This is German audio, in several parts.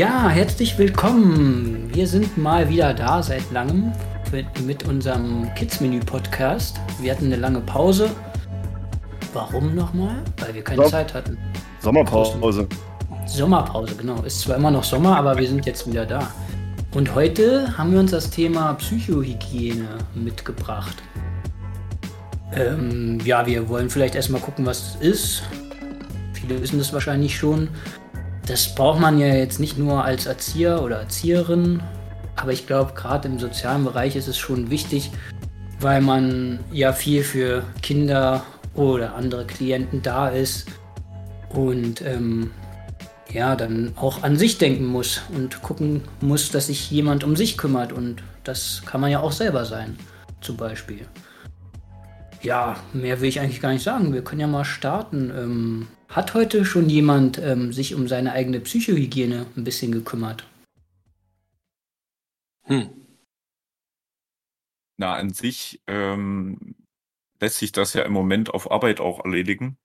Ja, herzlich willkommen. Wir sind mal wieder da seit langem mit, mit unserem Kids-Menü-Podcast. Wir hatten eine lange Pause. Warum nochmal? Weil wir keine So- Zeit hatten. Sommerpause. Sommerpause, genau. Ist zwar immer noch Sommer, aber wir sind jetzt wieder da. Und heute haben wir uns das Thema Psychohygiene mitgebracht. Ähm, ja, wir wollen vielleicht erstmal gucken, was es ist. Viele wissen das wahrscheinlich schon. Das braucht man ja jetzt nicht nur als Erzieher oder Erzieherin, aber ich glaube, gerade im sozialen Bereich ist es schon wichtig, weil man ja viel für Kinder oder andere Klienten da ist und ähm, ja, dann auch an sich denken muss und gucken muss, dass sich jemand um sich kümmert. Und das kann man ja auch selber sein, zum Beispiel. Ja, mehr will ich eigentlich gar nicht sagen. Wir können ja mal starten. Ähm, hat heute schon jemand ähm, sich um seine eigene Psychohygiene ein bisschen gekümmert? Hm. Na, an sich ähm, lässt sich das ja im Moment auf Arbeit auch erledigen,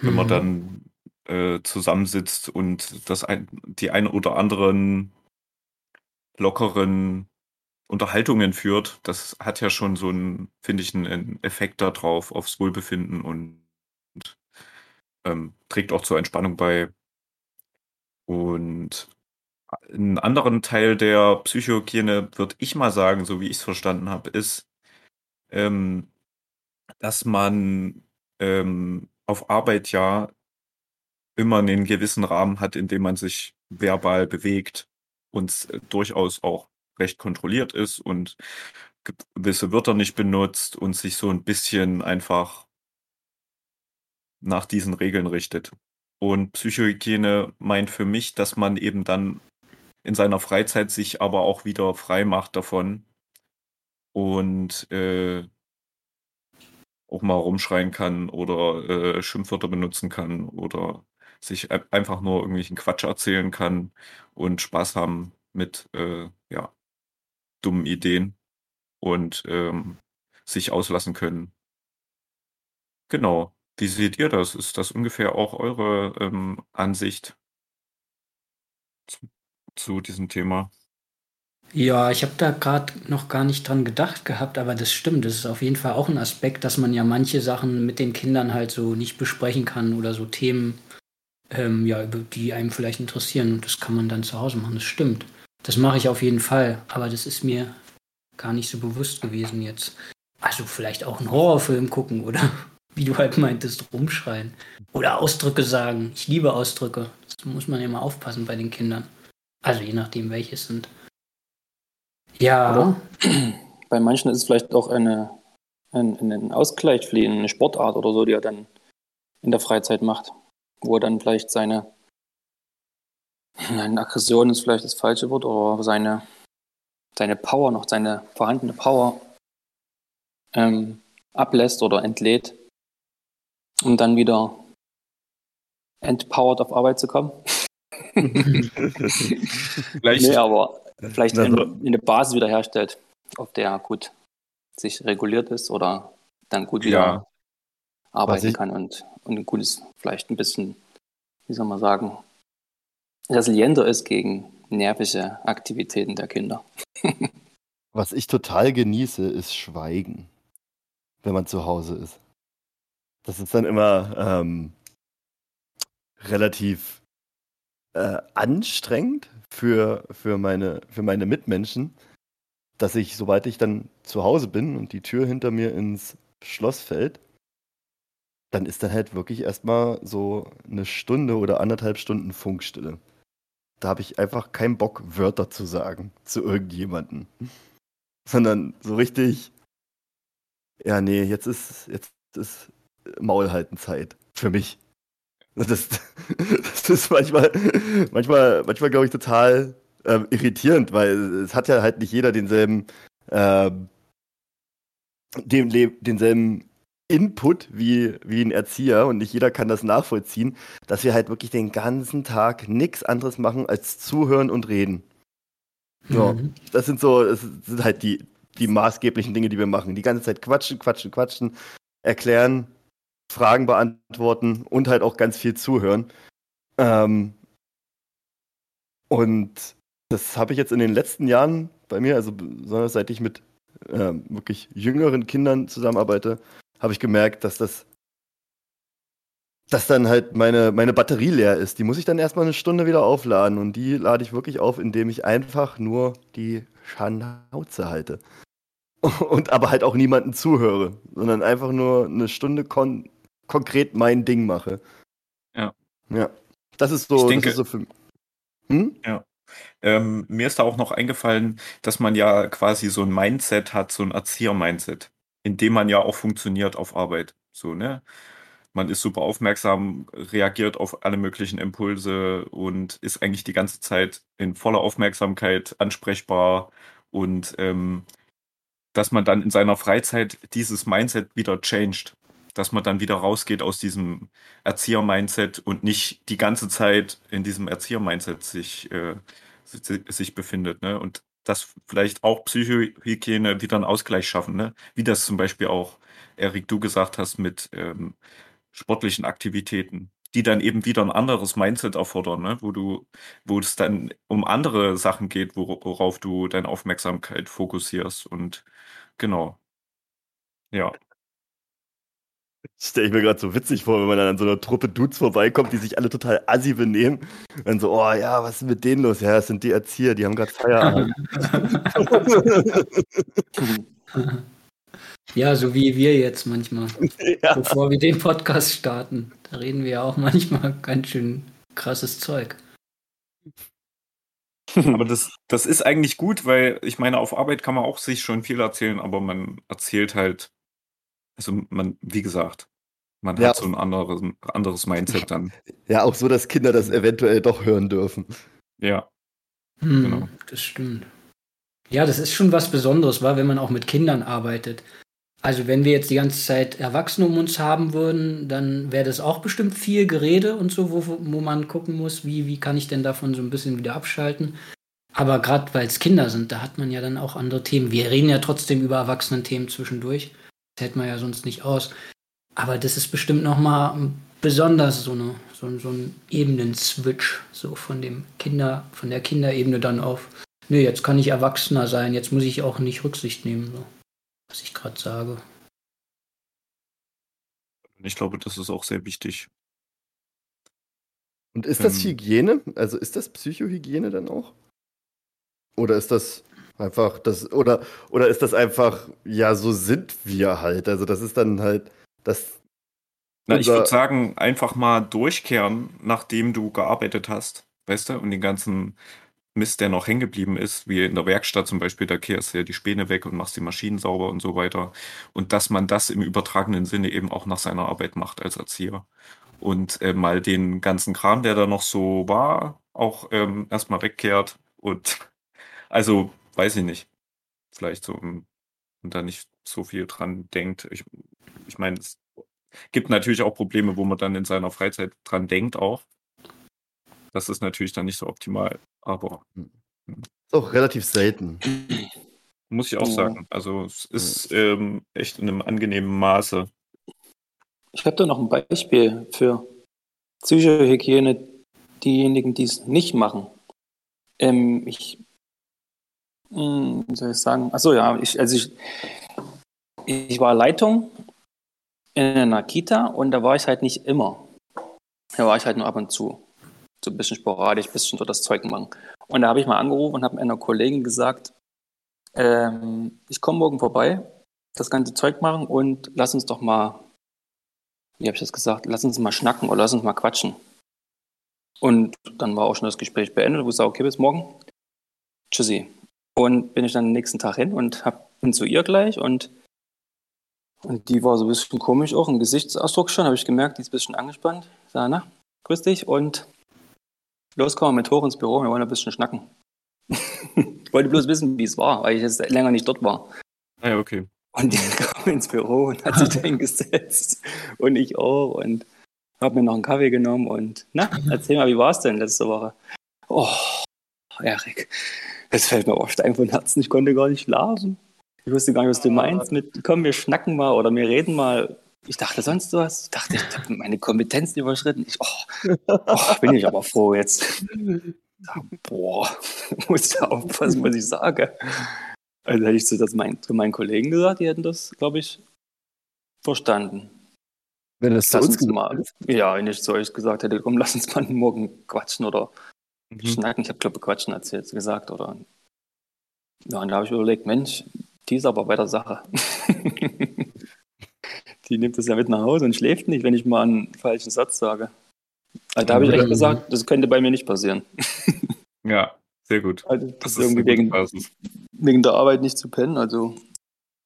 wenn man Mhm. dann äh, zusammensitzt und das ein, die ein oder anderen lockeren Unterhaltungen führt. Das hat ja schon so einen, finde ich, einen- Effekt darauf, aufs Wohlbefinden und ähm, trägt auch zur Entspannung bei. Und einen anderen Teil der Psychohygiene, würde ich mal sagen, so wie ich es verstanden habe, ist, ähm, dass man ähm, auf Arbeit ja immer einen gewissen Rahmen hat, in dem man sich verbal bewegt und äh, durchaus auch recht kontrolliert ist und gewisse Wörter nicht benutzt und sich so ein bisschen einfach nach diesen Regeln richtet. Und Psychohygiene meint für mich, dass man eben dann in seiner Freizeit sich aber auch wieder frei macht davon und äh, auch mal rumschreien kann oder äh, Schimpfwörter benutzen kann oder sich ein- einfach nur irgendwelchen Quatsch erzählen kann und Spaß haben mit äh, ja, dummen Ideen und ähm, sich auslassen können. Genau. Wie seht ihr das? Ist das ungefähr auch eure ähm, Ansicht zu, zu diesem Thema? Ja, ich habe da gerade noch gar nicht dran gedacht gehabt, aber das stimmt. Das ist auf jeden Fall auch ein Aspekt, dass man ja manche Sachen mit den Kindern halt so nicht besprechen kann oder so Themen, ähm, ja, die einem vielleicht interessieren. Und das kann man dann zu Hause machen. Das stimmt. Das mache ich auf jeden Fall, aber das ist mir gar nicht so bewusst gewesen jetzt. Also vielleicht auch einen Horrorfilm gucken oder wie du halt meintest, rumschreien. Oder Ausdrücke sagen. Ich liebe Ausdrücke. Das muss man mal aufpassen bei den Kindern. Also je nachdem, welche es sind. Ja, Aber bei manchen ist es vielleicht auch eine, ein, ein Ausgleich für eine Sportart oder so, die er dann in der Freizeit macht, wo er dann vielleicht seine, nein, Aggression ist vielleicht das falsche Wort, aber seine, seine Power, noch seine vorhandene Power ähm, ablässt oder entlädt, um dann wieder entpowered auf Arbeit zu kommen. Vielleicht, Nee, aber vielleicht Also- eine, eine Basis wiederherstellt, auf der er gut sich reguliert ist oder dann gut wieder Ja. arbeiten kann und, und ein gutes, vielleicht ein bisschen, wie soll man sagen, resilienter ist gegen nervische Aktivitäten der Kinder. Was ich total genieße, ist Schweigen, wenn man zu Hause ist. Das ist dann immer ähm, relativ äh, anstrengend für, für, meine, für meine Mitmenschen, dass ich, sobald ich dann zu Hause bin und die Tür hinter mir ins Schloss fällt, dann ist dann halt wirklich erstmal so eine Stunde oder anderthalb Stunden Funkstille. Da habe ich einfach keinen Bock, Wörter zu sagen zu irgendjemanden sondern so richtig, ja, nee, jetzt ist, jetzt ist Maulhaltenzeit für mich. Das, das ist manchmal, manchmal, manchmal glaube ich, total ähm, irritierend, weil es hat ja halt nicht jeder denselben, dem, le- denselben Input wie, wie ein Erzieher und nicht jeder kann das nachvollziehen, dass wir halt wirklich den ganzen Tag nichts anderes machen als zuhören und reden. Ja, Mhm. das sind so, das sind halt die, die maßgeblichen Dinge, die wir machen. Die ganze Zeit quatschen, quatschen, quatschen, erklären, Fragen beantworten und halt auch ganz viel zuhören. Ähm, Und das habe ich jetzt in den letzten Jahren bei mir, also besonders seit ich mit äh, wirklich jüngeren Kindern zusammenarbeite, habe ich gemerkt, dass das dass dann halt meine, meine Batterie leer ist. Die muss ich dann erstmal eine Stunde wieder aufladen und die lade ich wirklich auf, indem ich einfach nur die Schnauze halte. Und aber halt auch niemanden zuhöre, sondern einfach nur eine Stunde kon konkret mein Ding mache. Ja. Ja. Das ist so, Ich denke- das ist so für hm? Ähm, mir ist da auch noch eingefallen, dass man ja quasi so ein Mindset hat, so ein Erzieher-Mindset, in dem man ja auch funktioniert auf Arbeit. So, ne? Man ist super aufmerksam, reagiert auf alle möglichen Impulse und ist eigentlich die ganze Zeit in voller Aufmerksamkeit ansprechbar und ähm, dass man dann in seiner Freizeit dieses Mindset wieder changed. Dass man dann wieder rausgeht aus diesem Erzieher-Mindset und nicht die ganze Zeit in diesem Erzieher-Mindset sich, äh, si- sich befindet. Ne? Und dass vielleicht auch Psychohygiene wieder einen Ausgleich schaffen. Ne? Wie das zum Beispiel auch, Erik, du gesagt hast mit ähm, sportlichen Aktivitäten, die dann eben wieder ein anderes Mindset erfordern, ne? wo du, wo es dann um andere Sachen geht, wor- worauf du deine Aufmerksamkeit fokussierst. Und genau. Ja. Stelle ich mir gerade so witzig vor, wenn man dann an so einer Truppe Dudes vorbeikommt, die sich alle total assi benehmen. Und dann so, oh ja, was ist mit denen los? Ja, das sind die Erzieher, die haben gerade Feierabend. Ja, so wie wir jetzt manchmal, ja. bevor wir den Podcast starten. Da reden wir ja auch manchmal ganz schön krasses Zeug. Aber das, das ist eigentlich gut, weil ich meine, auf Arbeit kann man auch sich schon viel erzählen, aber man erzählt halt, also man, wie gesagt, man Ja. hat so ein anderes, anderes Mindset dann. ja, auch so, dass Kinder das eventuell doch hören dürfen. Ja, Hm, Genau. Das stimmt. Ja, das ist schon was Besonderes, war, wenn man auch mit Kindern arbeitet. Also wenn wir jetzt die ganze Zeit Erwachsene um uns haben würden, dann wäre das auch bestimmt viel Gerede und so, wo, wo man gucken muss, wie, wie kann ich denn davon so ein bisschen wieder abschalten. Aber gerade weil es Kinder sind, da hat man ja dann auch andere Themen. Wir reden ja trotzdem über Erwachsenen-Themen zwischendurch. Das hält man ja sonst nicht aus. Aber das ist bestimmt nochmal besonders so, eine, so, so ein Ebenen-Switch, so von dem Kinder, von der Kinderebene dann auf, nee, jetzt kann ich Erwachsener sein, jetzt muss ich auch nicht Rücksicht nehmen, so, was ich gerade sage. ich glaube, das ist auch sehr wichtig. Und ist das Ähm. Hygiene? Also ist das Psychohygiene dann auch? Oder ist das einfach das oder oder ist das einfach ja so sind wir halt? Also das ist dann halt das Na, ich würde sagen, einfach mal durchkehren, nachdem du gearbeitet hast, weißt du, und den ganzen Mist, der noch hängen geblieben ist, wie in der Werkstatt zum Beispiel, da kehrst du ja die Späne weg und machst die Maschinen sauber und so weiter. Und dass man das im übertragenen Sinne eben auch nach seiner Arbeit macht als Erzieher. Und äh, mal den ganzen Kram, der da noch so war, auch ähm, erstmal wegkehrt. Und also, weiß ich nicht. Vielleicht so, und da nicht so viel dran denkt. Ich, ich meine, es gibt natürlich auch Probleme, wo man dann in seiner Freizeit dran denkt auch. Das ist natürlich dann nicht so optimal, aber ist auch relativ selten. muss ich auch sagen. Also es ist ähm, echt in einem angenehmen Maße. Ich habe da noch ein Beispiel für Psychohygiene, diejenigen, die es nicht machen. Ähm, ich, hm, soll ich sagen? Achso, ja, ich, also ich, ich war Leitung in einer Kita und da war ich halt nicht immer. Da war ich halt nur ab und zu. So ein bisschen sporadisch, ein bisschen so das Zeug machen. Und da habe ich mal angerufen und habe einer Kollegin gesagt, ähm, ich komme morgen vorbei, das ganze Zeug machen und lass uns doch mal wie habe ich das gesagt, lass uns mal schnacken oder lass uns mal quatschen. Und dann war auch schon das Gespräch beendet und ich sage, okay, bis morgen. Tschüssi. Und bin ich dann am nächsten Tag hin und hab, bin zu ihr gleich und, und die war so ein bisschen komisch auch, im Gesichtsausdruck schon, habe ich gemerkt, die ist ein bisschen angespannt. Ich sage, na, grüß dich und los, komm mal mit hoch ins Büro, wir wollen ein bisschen schnacken. ich wollte bloß wissen, wie es war, weil ich jetzt länger nicht dort war. Ah ja, okay. Und die kam ins Büro und hat sich da hingesetzt. Und ich auch. Und habe mir noch einen Kaffee genommen. Und na, erzähl mal, wie war es denn letzte Woche? Oh, Erik, es fällt mir auch Stein vom Herzen. Ich konnte gar nicht schlafen. Ich wusste gar nicht, was du meinst mit, komm, wir schnacken mal oder wir reden mal. Ich dachte sonst was. Ich dachte, ich habe meine Kompetenzen überschritten. Ich, oh, oh, bin ich aber froh jetzt. Boah, muss ja aufpassen, was ich sage. Also hätte ich zu, das mein, zu meinen Kollegen gesagt, die hätten das, glaube ich, verstanden. Wenn das zu uns mal, ist. ja, wenn ich zu euch gesagt hätte, komm, lass uns mal morgen quatschen oder Mhm. schnacken. Ich habe, glaube quatschen erzählt, gesagt. Oder ja, und da habe ich überlegt, Mensch, die ist aber bei der Sache. die nimmt das ja mit nach Hause und schläft nicht, wenn ich mal einen falschen Satz sage. Also da habe ich echt Mhm. gesagt, das könnte bei mir nicht passieren. Ja, sehr gut. Also das, Das ist irgendwie wegen, wegen der Arbeit nicht zu pennen. Also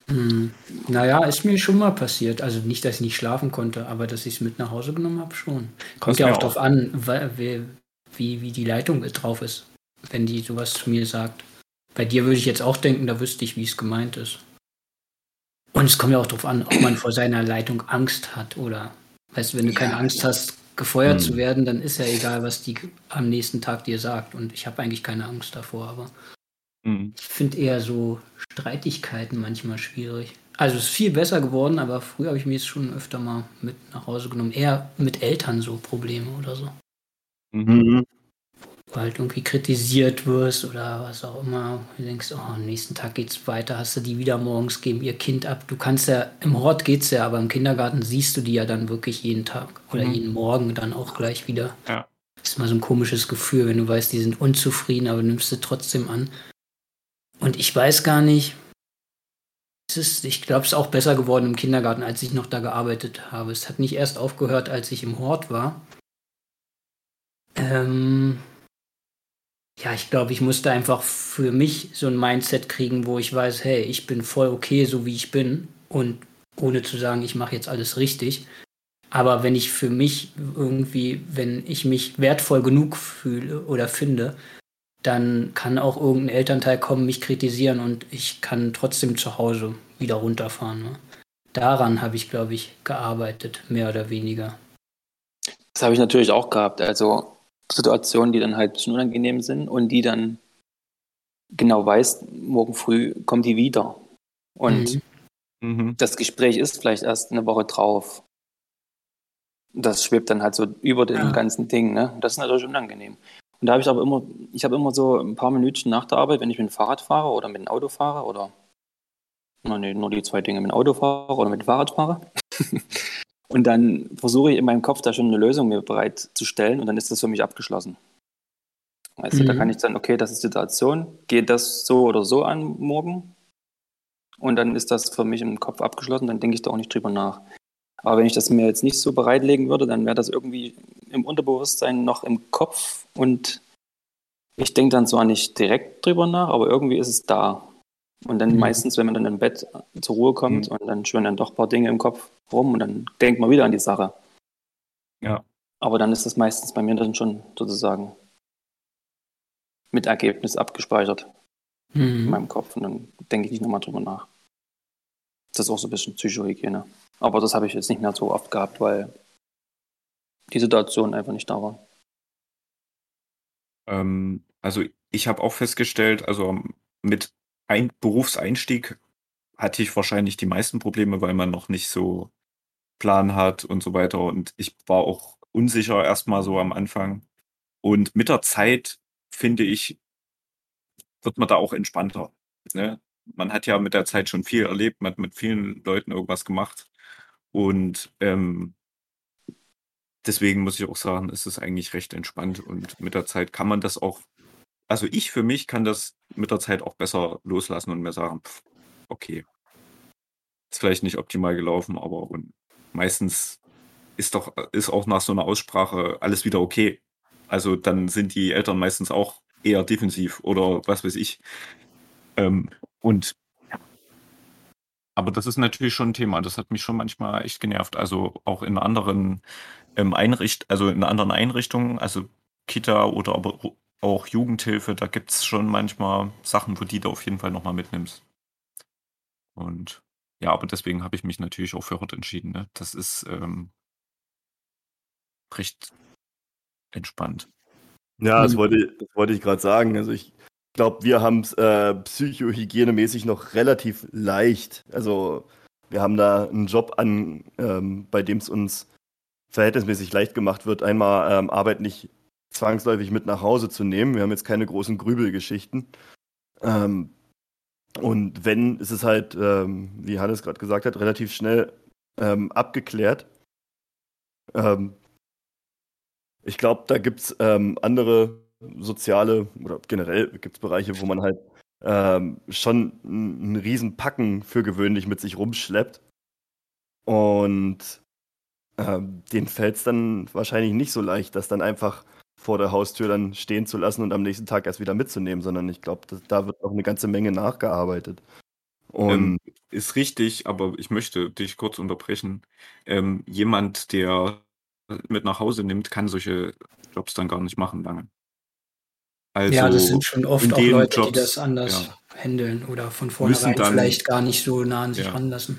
Hm. Naja, ist mir schon mal passiert. Also nicht, dass ich nicht schlafen konnte, aber dass ich es mit nach Hause genommen habe, schon. Kommt Das ja auch auch. drauf an, wa- wie, wie, die Leitung drauf ist, wenn die sowas zu mir sagt. Bei dir würde ich jetzt auch denken, da wüsste ich, wie es gemeint ist. Und es kommt ja auch drauf an, ob man vor seiner Leitung Angst hat oder, weißt du, wenn du keine Ja, Angst hast, gefeuert Hm. zu werden, dann ist ja egal, was die am nächsten Tag dir sagt. Und ich habe eigentlich keine Angst davor, aber Mhm. ich finde eher so Streitigkeiten manchmal schwierig. Also es ist viel besser geworden, aber früher habe ich mir es schon öfter mal mit nach Hause genommen. Eher mit Eltern so Probleme oder so. Mhm. Mhm. Wo halt irgendwie kritisiert wirst oder was auch immer. Du denkst, oh, am nächsten Tag geht's weiter, hast du die wieder morgens, geben ihr Kind ab. Du kannst ja, im Hort geht's ja, aber im Kindergarten siehst du die ja dann wirklich jeden Tag oder Mhm. jeden Morgen dann auch gleich wieder. Ja. Das ist mal so ein komisches Gefühl, wenn du weißt, die sind unzufrieden, aber du nimmst sie trotzdem an. Und ich weiß gar nicht, es ist, ich glaube, es ist auch besser geworden im Kindergarten, als ich noch da gearbeitet habe. Es hat nicht erst aufgehört, als ich im Hort war. Ähm, ja, ich glaube, ich musste einfach für mich so ein Mindset kriegen, wo ich weiß, hey, ich bin voll okay, so wie ich bin. Und ohne zu sagen, ich mache jetzt alles richtig. Aber wenn ich für mich irgendwie, wenn ich mich wertvoll genug fühle oder finde, dann kann auch irgendein Elternteil kommen, mich kritisieren und ich kann trotzdem zu Hause wieder runterfahren. Ne? Daran habe ich, glaube ich, gearbeitet, mehr oder weniger. das habe ich natürlich auch gehabt. Also Situationen, die dann halt ein bisschen unangenehm sind und die dann genau weißt, morgen früh kommt die wieder. Und Mhm. Mhm. das Gespräch ist vielleicht erst eine Woche drauf. Das schwebt dann halt so über dem Ja. ganzen Ding, ne? Das ist natürlich unangenehm. Und da habe ich aber immer, ich habe immer so ein paar Minütchen nach der Arbeit, wenn ich mit dem Fahrrad fahre oder mit dem Auto fahre oder na, nee, nur die zwei Dinge, mit dem Auto fahre oder mit dem Fahrrad fahre. und dann versuche ich in meinem Kopf da schon eine Lösung mir bereit zu stellen und dann ist das für mich abgeschlossen. Weißt du, da Mhm. kann ich dann, okay, das ist die Situation, geht das so oder so an morgen? Und dann ist das für mich im Kopf abgeschlossen, dann denke ich da auch nicht drüber nach. Aber wenn ich das mir jetzt nicht so bereitlegen würde, dann wäre das irgendwie im Unterbewusstsein noch im Kopf und ich denke dann zwar nicht direkt drüber nach, aber irgendwie ist es da. Und dann Mhm. meistens, wenn man dann im Bett zur Ruhe kommt und dann schwören dann doch ein paar Dinge im Kopf rum und dann denkt man wieder an die Sache. Ja. Aber dann ist das meistens bei mir dann schon sozusagen mit Ergebnis abgespeichert in Mhm. meinem Kopf und dann denke ich nicht nochmal drüber nach. Das ist auch so ein bisschen Psychohygiene. Aber das habe ich jetzt nicht mehr so oft gehabt, weil die Situation einfach nicht da war. Ähm, also ich habe auch festgestellt, also mit ein Berufseinstieg hatte ich wahrscheinlich die meisten Probleme, weil man noch nicht so Plan hat und so weiter. Und ich war auch unsicher erstmal so am Anfang. Und mit der Zeit, finde ich, wird man da auch entspannter. Ne? Man hat ja mit der Zeit schon viel erlebt, man hat mit vielen Leuten irgendwas gemacht. Und ähm, deswegen muss ich auch sagen, ist es eigentlich recht entspannt. Und mit der Zeit kann man das auch, also ich für mich kann das mit der Zeit auch besser loslassen und mir sagen, okay, ist vielleicht nicht optimal gelaufen, aber meistens ist doch, ist auch nach so einer Aussprache alles wieder okay. Also dann sind die Eltern meistens auch eher defensiv oder was weiß ich. Ähm, und aber das ist natürlich schon ein Thema. Das hat mich schon manchmal echt genervt. Also auch in anderen ähm, Einricht also in anderen Einrichtungen, also Kita oder aber auch Jugendhilfe, da gibt es schon manchmal Sachen, wo die du auf jeden Fall nochmal mitnimmst. Und ja, aber deswegen habe ich mich natürlich auch für Hort entschieden. Ne? Das ist ähm, recht entspannt. Ja, das Mhm. wollte, das wollte ich gerade sagen. Also ich glaube, wir haben es äh, psychohygienemäßig noch relativ leicht. Also wir haben da einen Job an, ähm, bei dem es uns verhältnismäßig leicht gemacht wird, einmal ähm, Arbeit nicht zwangsläufig mit nach Hause zu nehmen. Wir haben jetzt keine großen Grübelgeschichten. Ähm, und wenn, ist es halt, ähm, wie Hannes gerade gesagt hat, relativ schnell ähm, abgeklärt. Ähm, ich glaube, da gibt es ähm, andere soziale oder generell gibt es Bereiche, wo man halt ähm, schon einen riesen Packen für gewöhnlich mit sich rumschleppt. Und denen fällt es dann wahrscheinlich nicht so leicht, das dann einfach vor der Haustür dann stehen zu lassen und am nächsten Tag erst wieder mitzunehmen, sondern ich glaube, da wird auch eine ganze Menge nachgearbeitet. Und ähm, ist richtig, aber ich möchte dich kurz unterbrechen. Ähm, jemand, der mit nach Hause nimmt, kann solche Jobs dann gar nicht machen lange. Also ja, das sind schon oft auch Leute, Jobs, die das anders ja, handeln oder von vornherein dann, vielleicht gar nicht so nah an sich ja. ranlassen.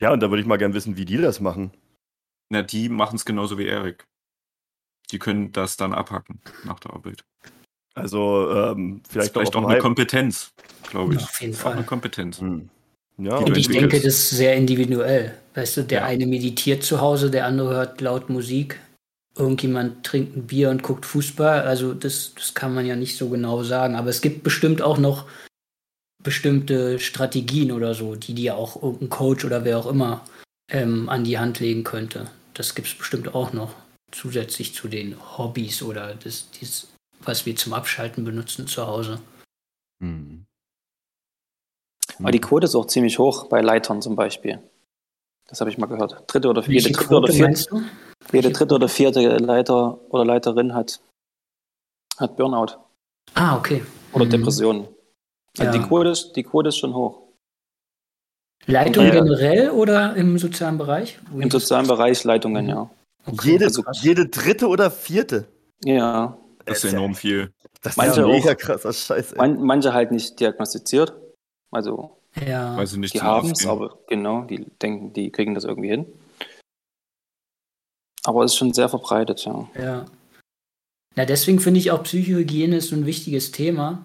Ja, und da würde ich mal gerne wissen, wie die das machen. Na, die machen es genauso wie Erik. Die können das dann abhacken nach der Arbeit. Also ähm, vielleicht, vielleicht auch, auch eine Kompetenz, glaube ich. Auf jeden Fall. Auch eine Kompetenz. Hm. Ja, und ich denke, das ist sehr individuell. Weißt du, der ja. eine meditiert zu Hause, der andere hört laut Musik, irgendjemand trinkt ein Bier und guckt Fußball. Also das, das kann man ja nicht so genau sagen. Aber es gibt bestimmt auch noch bestimmte Strategien oder so, die dir auch irgendein Coach oder wer auch immer ähm, an die Hand legen könnte. Das gibt es bestimmt auch noch zusätzlich zu den Hobbys oder das, das, was wir zum Abschalten benutzen zu Hause. Hm. Aber die Quote ist auch ziemlich hoch bei Leitern zum Beispiel. Das habe ich mal gehört. Dritte oder vierte, dritte oder vierte, jede dritte oder vierte Leiter oder Leiterin hat, hat Burnout. Ah, okay. Oder mhm. Depressionen. Also ja. die, Quote ist, die Quote ist schon hoch. Leitung ja. generell oder im sozialen Bereich? Im sozialen Bereich Leitungen, ja. Okay. Jede, also, jede dritte oder vierte? Ja. Das ist enorm viel. Das manche ist mega krasser Scheiß. Man, manche halt nicht diagnostiziert. Also ja. Weil sie nicht die haben es, aber genau, die denken, die kriegen das irgendwie hin. Aber es ist schon sehr verbreitet, ja. Ja. Na, deswegen finde ich auch Psychohygiene ist so ein wichtiges Thema,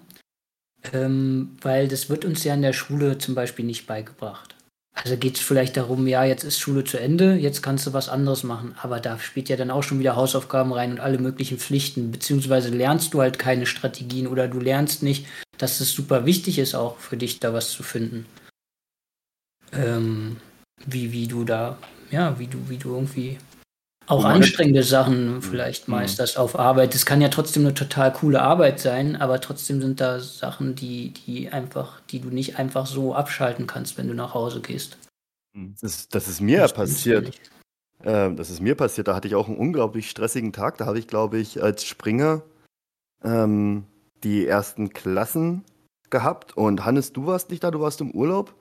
ähm, weil das wird uns ja in der Schule zum Beispiel nicht beigebracht. Also geht es vielleicht darum, ja, jetzt ist Schule zu Ende, jetzt kannst du was anderes machen. Aber da spielt ja dann auch schon wieder Hausaufgaben rein und alle möglichen Pflichten. Beziehungsweise lernst du halt keine Strategien oder du lernst nicht, dass es super wichtig ist, auch für dich da was zu finden. Ähm, wie, wie du da, ja, wie du, wie du irgendwie auch anstrengende Sachen vielleicht mhm. meisterst auf Arbeit. Das kann ja trotzdem eine total coole Arbeit sein, aber trotzdem sind da Sachen, die, die einfach, die du nicht einfach so abschalten kannst, wenn du nach Hause gehst. Mhm. Das, das ist mir das passiert. Ähm, das ist mir passiert. Da hatte ich auch einen unglaublich stressigen Tag. Da habe ich, glaube ich, als Springer ähm, die ersten Klassen gehabt. Und Hannes, du warst nicht da, du warst im Urlaub.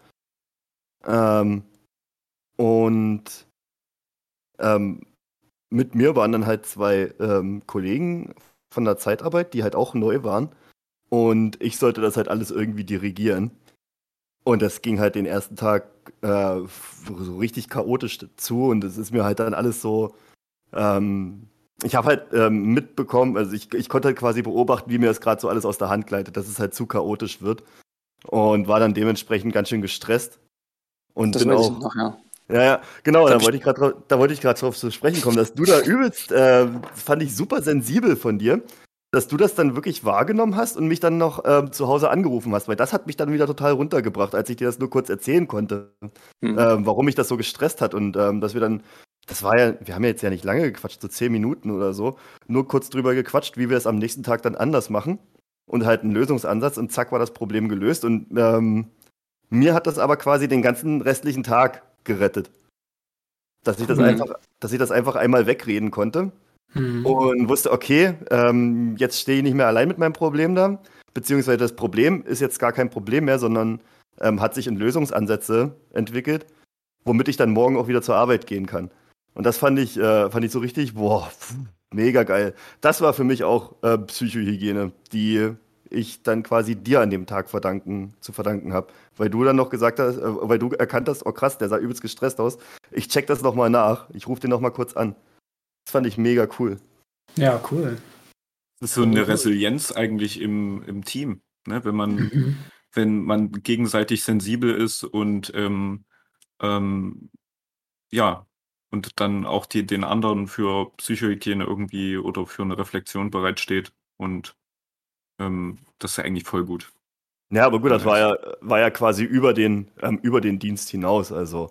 Ähm, und ähm, mit mir waren dann halt zwei ähm, Kollegen von der Zeitarbeit, die halt auch neu waren. Und ich sollte das halt alles irgendwie dirigieren. Und das ging halt den ersten Tag äh, so richtig chaotisch zu. Und es ist mir halt dann alles so. Ähm, ich habe halt ähm, mitbekommen, also ich, ich konnte halt quasi beobachten, wie mir das gerade so alles aus der Hand gleitet, dass es halt zu chaotisch wird. Und war dann dementsprechend ganz schön gestresst. Und das bin auch. Noch, ja. Ja, ja, genau, da wollte ich gerade da wollte ich gerade drauf zu sprechen kommen, dass du da übelst, äh, fand ich super sensibel von dir, dass du das dann wirklich wahrgenommen hast und mich dann noch äh, zu Hause angerufen hast, weil das hat mich dann wieder total runtergebracht, als ich dir das nur kurz erzählen konnte, mhm. äh, warum mich das so gestresst hat und ähm, dass wir dann, das war ja, wir haben ja jetzt ja nicht lange gequatscht, so zehn Minuten oder so, nur kurz drüber gequatscht, wie wir es am nächsten Tag dann anders machen und halt einen Lösungsansatz und zack war das Problem gelöst und ähm, mir hat das aber quasi den ganzen restlichen Tag gerettet. Dass ich das, mhm. einfach, dass ich das einfach einmal wegreden konnte mhm. und wusste, okay, ähm, jetzt stehe ich nicht mehr allein mit meinem Problem da, beziehungsweise das Problem ist jetzt gar kein Problem mehr, sondern ähm, hat sich in Lösungsansätze entwickelt, womit ich dann morgen auch wieder zur Arbeit gehen kann. Und das fand ich, äh, fand ich so richtig, boah, mega geil. Das war für mich auch äh, Psychohygiene, die ich dann quasi dir an dem Tag verdanken, zu verdanken habe. Weil du dann noch gesagt hast, äh, weil du erkannt hast, oh krass, der sah übelst gestresst aus. Ich check das nochmal nach. Ich rufe den nochmal kurz an. Das fand ich mega cool. Ja, cool. Das ist so eine Resilienz eigentlich im, im Team, ne? wenn man, mhm. wenn man gegenseitig sensibel ist und ähm, ähm, ja, und dann auch die, den anderen für Psychohygiene irgendwie oder für eine Reflexion bereitsteht. Und ähm, das ist ja eigentlich voll gut. Ja, aber gut, das war ja, war ja quasi über den, ähm, über den Dienst hinaus. Also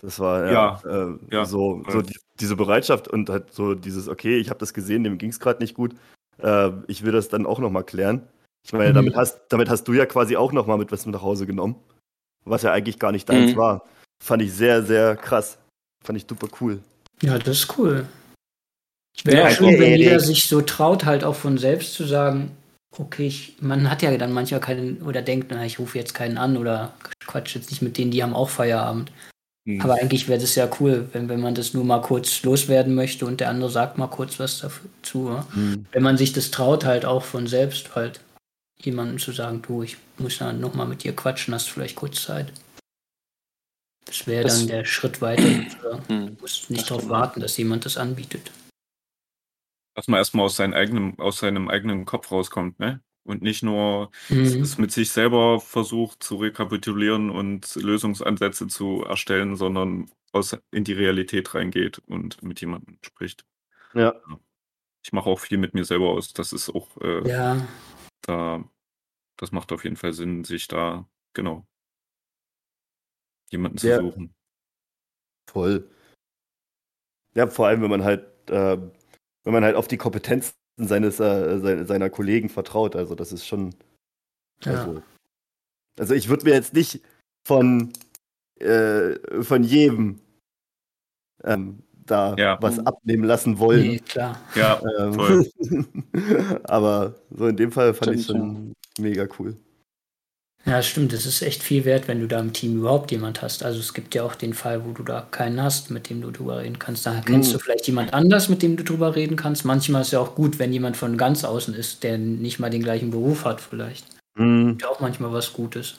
das war ja, Ja, äh, ja, so, so die, diese Bereitschaft und halt so dieses, okay, ich habe das gesehen, dem ging es gerade nicht gut. Äh, ich will das dann auch nochmal klären. Ich meine, Mhm. damit hast, damit hast du ja quasi auch nochmal mit was mit nach Hause genommen. Was ja eigentlich gar nicht deins Mhm. war. Fand ich sehr, sehr krass. Fand ich super cool. Ja, das ist cool. Wäre Ja, schön, wenn jeder sich so traut, halt auch von selbst zu sagen, okay, ich, man hat ja dann manchmal keinen, oder denkt, na, ich rufe jetzt keinen an oder quatsch jetzt nicht mit denen, die haben auch Feierabend. Hm. Aber eigentlich wäre das ja cool, wenn, wenn man das nur mal kurz loswerden möchte und der andere sagt mal kurz was dazu. Ja? Wenn man sich das traut, halt auch von selbst halt jemandem zu sagen, du, ich muss dann nochmal mit dir quatschen, hast vielleicht kurz Zeit. Das wäre dann der Schritt weiter. Du musst nicht darauf warten, dass jemand das anbietet. Dass man erstmal aus, seinem eigenen, aus seinem eigenen Kopf rauskommt, ne? Und nicht nur Mhm. es mit sich selber versucht zu rekapitulieren und Lösungsansätze zu erstellen, sondern aus, in die Realität reingeht und mit jemandem spricht. Ja. Ich mache auch viel mit mir selber aus. Das ist auch äh, Ja, da, das macht auf jeden Fall Sinn, sich da, genau, jemanden zu Ja. suchen. Voll. Ja, vor allem, wenn man halt, äh, wenn man halt auf die Kompetenzen seines, äh, seiner, Kollegen vertraut. Also das ist schon. ja. Also, also ich würde mir jetzt nicht von, äh, von jedem ähm, da Ja. was abnehmen lassen wollen. Nee, klar. Ja, Ähm, voll. aber so in dem Fall fand ich Stimmt, schon mega cool. Ja, stimmt. Es ist echt viel wert, wenn du da im Team überhaupt jemand hast. Also es gibt ja auch den Fall, wo du da keinen hast, mit dem du drüber reden kannst. Da kennst Mhm. du vielleicht jemand anders, mit dem du drüber reden kannst. Manchmal ist ja auch gut, wenn jemand von ganz außen ist, der nicht mal den gleichen Beruf hat, vielleicht. Mhm. Ja, auch manchmal was Gutes.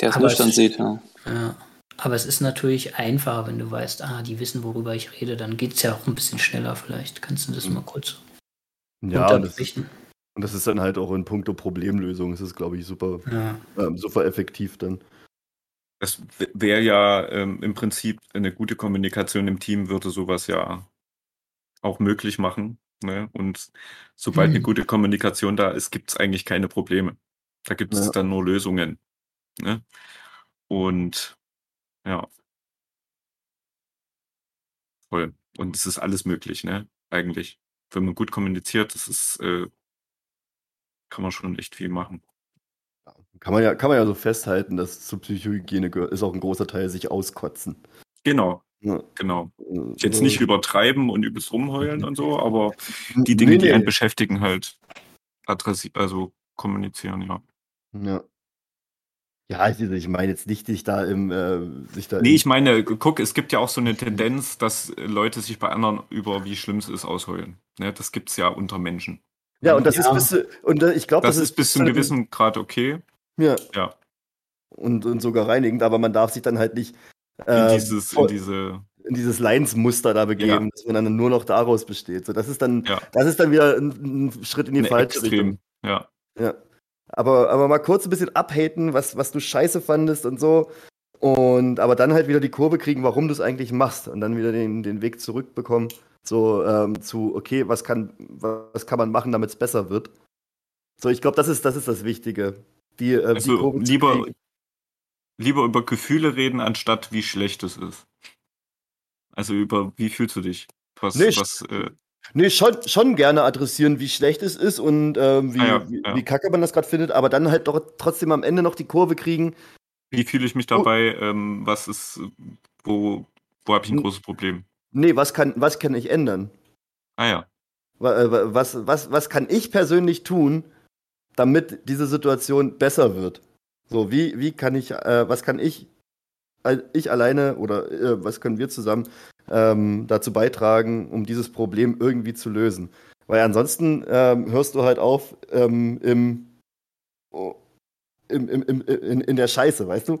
Der es nüchtern es- sieht, ja. Ja. Aber es ist natürlich einfacher, wenn du weißt, ah, die wissen, worüber ich rede, dann geht es ja auch ein bisschen schneller vielleicht. Kannst du das Mhm. mal kurz Ja, und das, ist, unterbrechen? Und das ist dann halt auch in puncto Problemlösung, ist es, glaube ich, super, Ja. ähm, super effektiv dann. Das wäre ja ähm, im Prinzip eine gute Kommunikation im Team, würde sowas ja auch möglich machen. Ne? Und sobald eine Mhm. gute Kommunikation da ist, gibt es eigentlich keine Probleme. Da gibt es Ja. dann nur Lösungen. Ne? Und ja. Voll. Und es ist alles möglich, ne? Eigentlich. Wenn man gut kommuniziert, das ist, äh, kann man schon echt viel machen. Kann man ja, kann man ja so festhalten, dass zur Psychohygiene gehört, ist auch ein großer Teil sich auskotzen. Genau, Ja. genau. Jetzt nicht übertreiben und übelst rumheulen und so, aber die Nee, Dinge, die nee. einen beschäftigen, halt adressi also kommunizieren, ja. Ja. Ja, ich, meine jetzt nicht, sich da im, äh, sich da Nee, ich meine, guck, es gibt ja auch so eine Tendenz, dass Leute sich bei anderen über wie schlimm es ist ausheulen. Ne, das gibt's ja unter Menschen. Ja, und das Ja. ist bis zu, und ich glaube, Das, ist bis zu einem gewissen Grad okay. ja, Ja, und, und sogar reinigend, aber man darf sich dann halt nicht in äh, dieses, in diese, in dieses Lions-Muster da begeben, dass man dann nur noch daraus besteht. So, das ist dann, Ja. das ist dann wieder ein, ein Schritt in die eine falsche Richtung. Extrem. Ja, Ja. Aber, aber mal kurz ein bisschen abhaten, was, was du scheiße fandest und so. Und aber dann halt wieder die Kurve kriegen, warum du es eigentlich machst. Und dann wieder den, den Weg zurückbekommen. So ähm, zu, okay, was kann, was kann man machen, damit es besser wird. So, ich glaube, das ist, das ist das Wichtige. Die, äh, die also zu lieber, lieber über Gefühle reden, anstatt wie schlecht es ist. Also über wie fühlst du dich? Was, Nicht. was, äh, Nee, schon, schon gerne adressieren, wie schlecht es ist und ähm, wie, Ah ja, wie, ja. wie kacke man das gerade findet, aber dann halt doch trotzdem am Ende noch die Kurve kriegen. wie fühle ich mich Oh. dabei? Ähm, was ist, wo, wo habe ich ein großes Problem? Nee, was kann, was kann ich ändern? Ah ja, äh, Was, was, was kann ich persönlich tun, damit diese Situation besser wird? So, wie, wie kann ich, äh, was kann ich, al- ich alleine oder äh, was können wir zusammen ähm, dazu beitragen, um dieses Problem irgendwie zu lösen? Weil ansonsten ähm, hörst du halt auf ähm, im, oh, im, im, im, in, in der Scheiße, weißt du?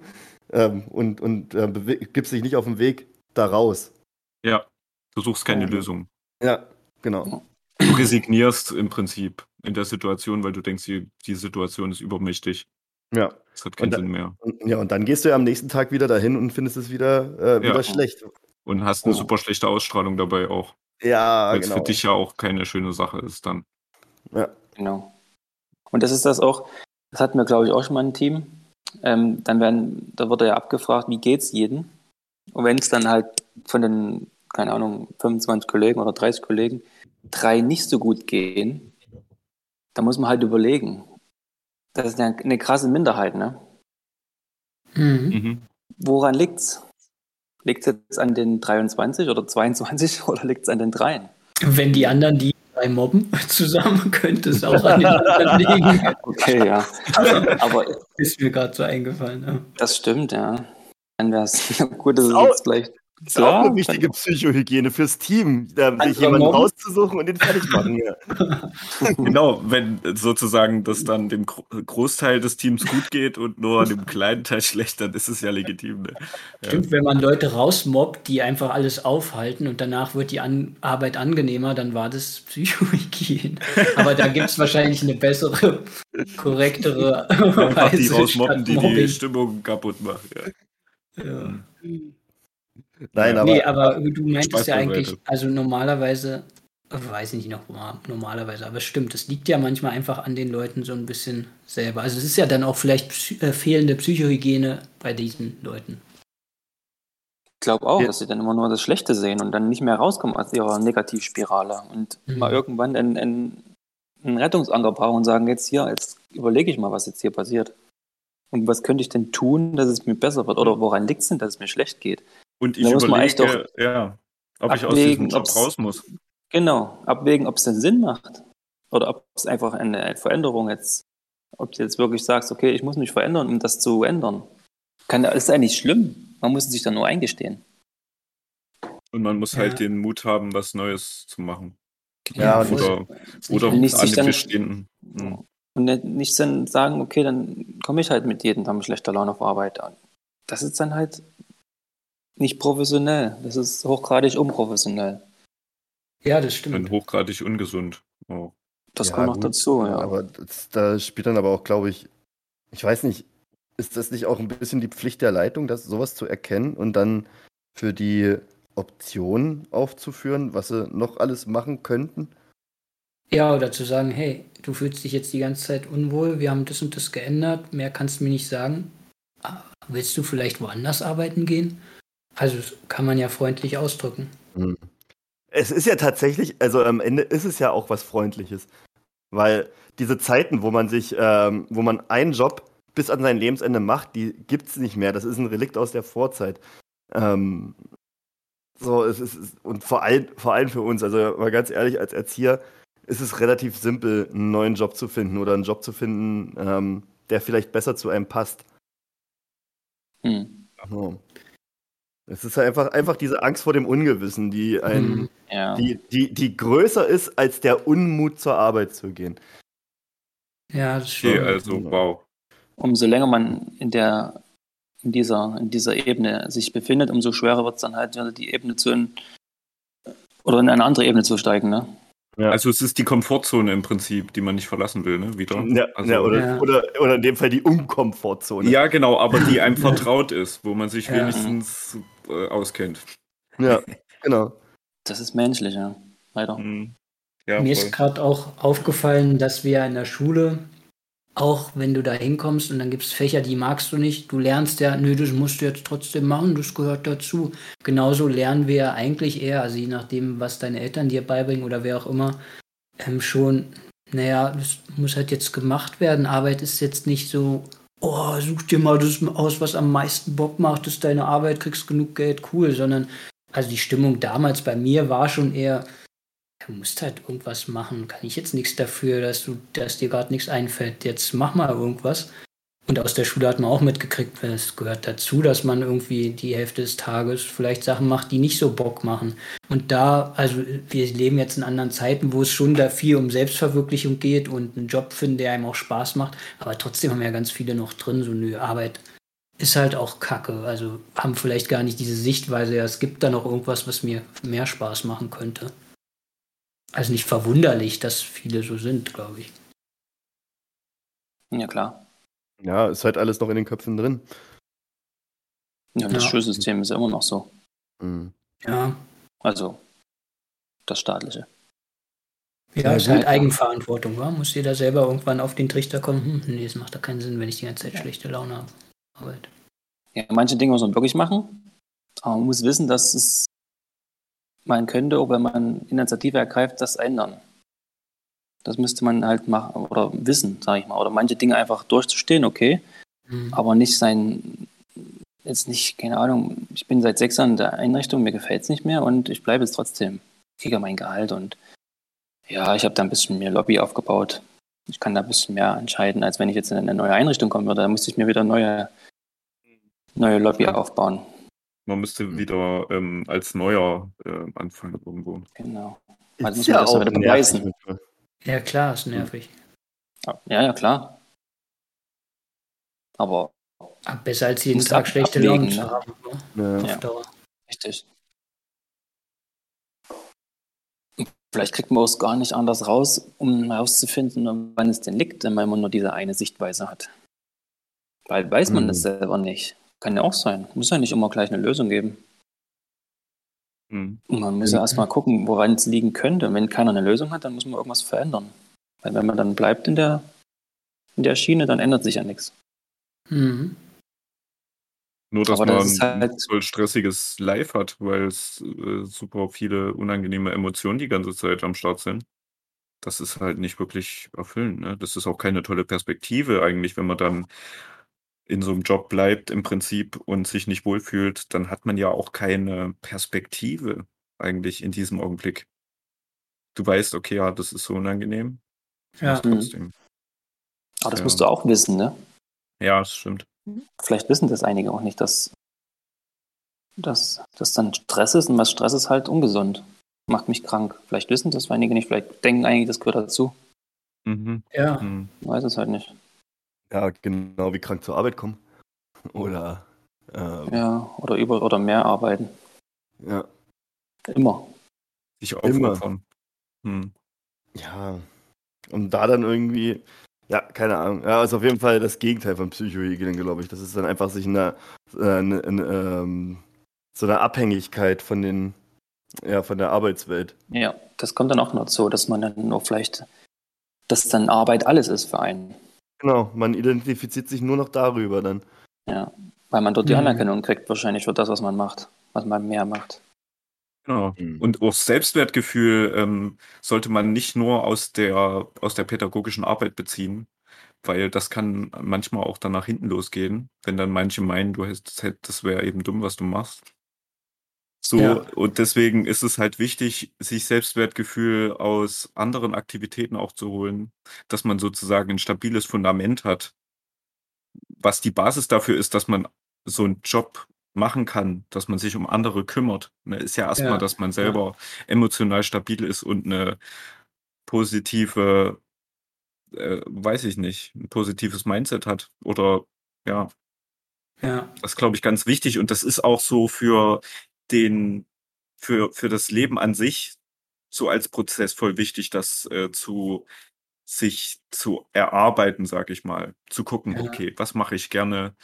Ähm, und und äh, gibst dich nicht auf den Weg da raus. Ja. Du suchst keine Ja. Lösung. Ja, genau. Du resignierst im Prinzip in der Situation, weil du denkst, die, die Situation ist übermächtig. Ja. Es hat keinen Und da- Sinn mehr. Und, ja, und dann gehst du ja am nächsten Tag wieder dahin und findest es wieder, äh, wieder Ja. schlecht. Und hast eine Oh. super schlechte Ausstrahlung dabei auch. Ja, Weil es genau. für dich ja auch keine schöne Sache ist dann. Ja. Genau. Und das ist das auch, das hatten wir, glaube ich, auch schon mal im Team. Ähm, dann werden, da wird ja abgefragt, wie geht's jedem? Und wenn es dann halt von den, keine Ahnung, 25 Kollegen oder 30 Kollegen drei nicht so gut gehen, da muss man halt überlegen. Das ist eine, eine krasse Minderheit, ne? Mhm. Mhm. Woran liegt's? Liegt es jetzt an den 23 oder 22 oder liegt es an den dreien? Wenn die anderen die drei mobben zusammen, könnte es auch an den anderen liegen. Okay, ja. Aber Ist mir gerade so eingefallen. Ja. das stimmt, ja. Dann wäre es gut, dass es jetzt vielleicht. Das ist auch eine wichtige Psychohygiene fürs Team, da sich jemanden rauszusuchen und den fertig machen. Ja. Genau, wenn sozusagen das dann dem Gro Großteil des Teams gut geht und nur dem kleinen Teil schlecht, dann ist es ja legitim. Ne? Ja. Stimmt, wenn man Leute rausmobbt, die einfach alles aufhalten und danach wird die An Arbeit angenehmer, dann war das Psychohygiene. Aber da gibt es wahrscheinlich eine bessere, korrektere Einfach die Weise rausmobben, statt die die. Stimmung kaputt machen. Ja. Ja. Nein, aber, nee, aber du meintest Spaß ja eigentlich, also normalerweise, ich weiß nicht noch mal- normalerweise, aber es stimmt, es liegt ja manchmal einfach an den Leuten so ein bisschen selber. Also es ist ja dann auch vielleicht psy äh, fehlende Psychohygiene bei diesen Leuten. Ich glaube auch, Ja. dass sie dann immer nur das Schlechte sehen und dann nicht mehr rauskommen aus ihrer Negativspirale und Mhm. mal irgendwann einen, einen, einen Rettungsanker brauchen und sagen, jetzt hier, jetzt überlege ich mal, was jetzt hier passiert. Und was könnte ich denn tun, dass es mir besser wird? Oder woran liegt es denn, dass es mir schlecht geht? Und ich muss überlege, ja, ob ich aus abwägen, diesem Job raus muss. Genau, abwägen, ob es denn Sinn macht. Oder ob es einfach eine Veränderung jetzt, ob du jetzt wirklich sagst, okay, ich muss mich verändern, um das zu ändern. Kann, ist eigentlich schlimm. Man muss es sich dann nur eingestehen. Und man muss Ja. halt den Mut haben, was Neues zu machen. Ja, Oder, oder nicht an sich dem dann- bestehenden. Mhm. Und nicht, nicht dann sagen, okay, dann komme ich halt mit jedem Tag mit schlechter Laune auf Arbeit an. Das ist dann halt nicht professionell. Das ist hochgradig unprofessionell. Ja, das Und stimmt. hochgradig ungesund. Oh. Das Ja, kommt noch gut. dazu, ja. aber das, da spielt dann aber auch, glaube ich, ich weiß nicht, ist das nicht auch ein bisschen die Pflicht der Leitung, das sowas zu erkennen und dann für die Optionen aufzuführen, was sie noch alles machen könnten? Ja, oder zu sagen, hey, du fühlst dich jetzt die ganze Zeit unwohl, wir haben das und das geändert, mehr kannst du mir nicht sagen. Ah, Willst du vielleicht woanders arbeiten gehen? Also das kann man ja freundlich ausdrücken. Es ist ja tatsächlich, also am Ende ist es ja auch was Freundliches. Weil diese Zeiten, wo man sich, ähm, wo man einen Job bis an sein Lebensende macht, die gibt es nicht mehr. Das ist ein Relikt aus der Vorzeit. Ähm, so, es ist, es- und vor allem, vor allem für uns, also mal ganz ehrlich, als Erzieher ist es relativ simpel, einen neuen Job zu finden oder einen Job zu finden, ähm, der vielleicht besser zu einem passt. Hm. So. Es ist halt einfach, einfach diese Angst vor dem Ungewissen, die einen. Mhm. Ja. die, die, die größer ist als der Unmut zur Arbeit zu gehen. Ja, das Okay, stimmt. also wow. Umso länger man in der in dieser, in dieser Ebene sich befindet, umso schwerer wird es dann halt, die Ebene zu in, oder in eine andere Ebene zu steigen, ne? Also es ist die Komfortzone im Prinzip, die man nicht verlassen will, ne? Wieder. Ja, also, ja, oder, Ja. Oder, oder in dem Fall die Unkomfortzone. Ja, genau, aber die einem vertraut ist, wo man sich Ja. wenigstens äh, auskennt. Ja, genau. Das ist menschlich, ja. Leider. Mhm. Ja, Mir voll. ist gerade auch aufgefallen, dass wir in der Schule, auch wenn du da hinkommst und dann gibt es Fächer, die magst du nicht, du lernst ja, nö, das musst du jetzt trotzdem machen, das gehört dazu. Genauso lernen wir ja eigentlich eher, also je nachdem, was deine Eltern dir beibringen oder wer auch immer, ähm, schon, naja, das muss halt jetzt gemacht werden. Arbeit ist jetzt nicht so, oh, such dir mal das aus, was am meisten Bock macht, ist deine Arbeit, kriegst genug Geld, cool, sondern also die Stimmung damals bei mir war schon eher, du musst halt irgendwas machen. Kann ich jetzt nichts dafür, dass du, dass dir gerade nichts einfällt. Jetzt mach mal irgendwas. Und aus der Schule hat man auch mitgekriegt, es gehört dazu, dass man irgendwie die Hälfte des Tages vielleicht Sachen macht, die nicht so Bock machen. Und da, also wir leben jetzt in anderen Zeiten, wo es schon da viel um Selbstverwirklichung geht und einen Job finden, der einem auch Spaß macht. Aber trotzdem haben ja ganz viele noch drin, so eine Arbeit ist halt auch kacke. Also haben vielleicht gar nicht diese Sichtweise, ja, es gibt da noch irgendwas, was mir mehr Spaß machen könnte. Also nicht verwunderlich, dass viele so sind, glaube ich. Ja, klar. Ja, ist halt alles noch in den Köpfen drin. Ja, das Ja. Schulsystem ist ja immer noch so. Mhm. Ja. Also das staatliche. Ja, Ja, ist halt. Eigenverantwortung, wa? Muss jeder selber irgendwann auf den Trichter kommen, hm, nee, es macht da keinen Sinn, wenn ich die ganze Zeit schlechte Laune habe. Arbeit. Ja, manche Dinge muss man wirklich machen, aber man muss wissen, dass es man könnte, auch wenn man Initiative ergreift, das ändern. Das müsste man halt machen oder wissen, sage ich mal. Oder manche Dinge einfach durchzustehen, okay, Hm. aber nicht sein, jetzt nicht, keine Ahnung, ich bin seit sechs Jahren in der Einrichtung, mir gefällt es nicht mehr und ich bleibe jetzt trotzdem. Kriege mein Gehalt und ja, ich habe da ein bisschen mehr Lobby aufgebaut. Ich kann da ein bisschen mehr entscheiden, als wenn ich jetzt in eine neue Einrichtung kommen würde. Da müsste ich mir wieder neue, neue Lobby aufbauen. Man müsste wieder ähm, als Neuer äh, anfangen irgendwo. Genau. Also muss man das auch wieder nervig beweisen. manchmal. Ja, klar, ist nervig. Ja, ja, klar. Aber Aber besser als jeden Tag ab- schlechte Laune ne? zu haben. Ne? Ja. Auf Ja. Dauer. richtig. Vielleicht kriegt man es gar nicht anders raus, um herauszufinden, wann es denn liegt, wenn man nur diese eine Sichtweise hat. Weil weiß man Mhm. das selber nicht. Kann ja auch sein. Muss ja nicht immer gleich eine Lösung geben. Hm. Und man muss ja Mhm. erstmal gucken, woran es liegen könnte. Und wenn keiner eine Lösung hat, dann muss man irgendwas verändern. Weil wenn man dann bleibt in der, in der Schiene, dann ändert sich ja nichts. Mhm. Nur, dass Aber das man ist halt- ein voll stressiges Live hat, weil es äh, super viele unangenehme Emotionen die ganze Zeit am Start sind. Das ist halt nicht wirklich erfüllend. Ne? Das ist auch keine tolle Perspektive eigentlich, wenn man dann in so einem Job bleibt im Prinzip und sich nicht wohlfühlt, dann hat man ja auch keine Perspektive eigentlich in diesem Augenblick. Du weißt, okay, ja, das ist so unangenehm. Ja. Mhm. Trotzdem. Aber das Ja. musst du auch wissen, ne? Ja, das stimmt. Vielleicht wissen das einige auch nicht, dass, dass das dann Stress ist und was Stress ist halt ungesund. Macht mich krank. Vielleicht wissen das einige nicht, vielleicht denken einige, das gehört dazu. Mhm. Ja. Hm. Ich weiß es halt nicht. Ja, genau wie krank zur Arbeit kommen. Oder ähm, Ja, oder über oder mehr arbeiten. ja. Immer. Sich Immer. aufopfern. Hm. Ja, und da dann irgendwie, ja, keine Ahnung. Ja, ist auf jeden Fall das Gegenteil von Psychohygiene, glaube ich. Das ist dann einfach sich in einer, äh, in, in, ähm, so einer Abhängigkeit von den, ja, von der Arbeitswelt. Ja, das kommt dann auch noch so, dass man dann nur vielleicht, dass dann Arbeit alles ist für einen. Genau, man identifiziert sich nur noch darüber dann. Ja, weil man dort die Mhm. Anerkennung kriegt, wahrscheinlich für das, was man macht, was man mehr macht. Genau. Mhm. Und auch Selbstwertgefühl ähm, sollte man nicht nur aus der, aus der pädagogischen Arbeit beziehen, weil das kann manchmal auch dann nach hinten losgehen, wenn dann manche meinen, du hast, das, das wäre eben dumm, was du machst. So, Ja. und deswegen ist es halt wichtig, sich Selbstwertgefühl aus anderen Aktivitäten auch zu holen, dass man sozusagen ein stabiles Fundament hat. Was die Basis dafür ist, dass man so einen Job machen kann, dass man sich um andere kümmert. Ne, ist ja erstmal, Ja, dass man selber emotional stabil ist und eine positive, äh, weiß ich nicht, ein positives Mindset hat. Oder ja, Ja. das glaube ich ganz wichtig und das ist auch so für den, für, für das Leben an sich so als Prozess voll wichtig, das äh, zu sich zu erarbeiten, sag ich mal, zu gucken, Ja. okay, was mache ich gerne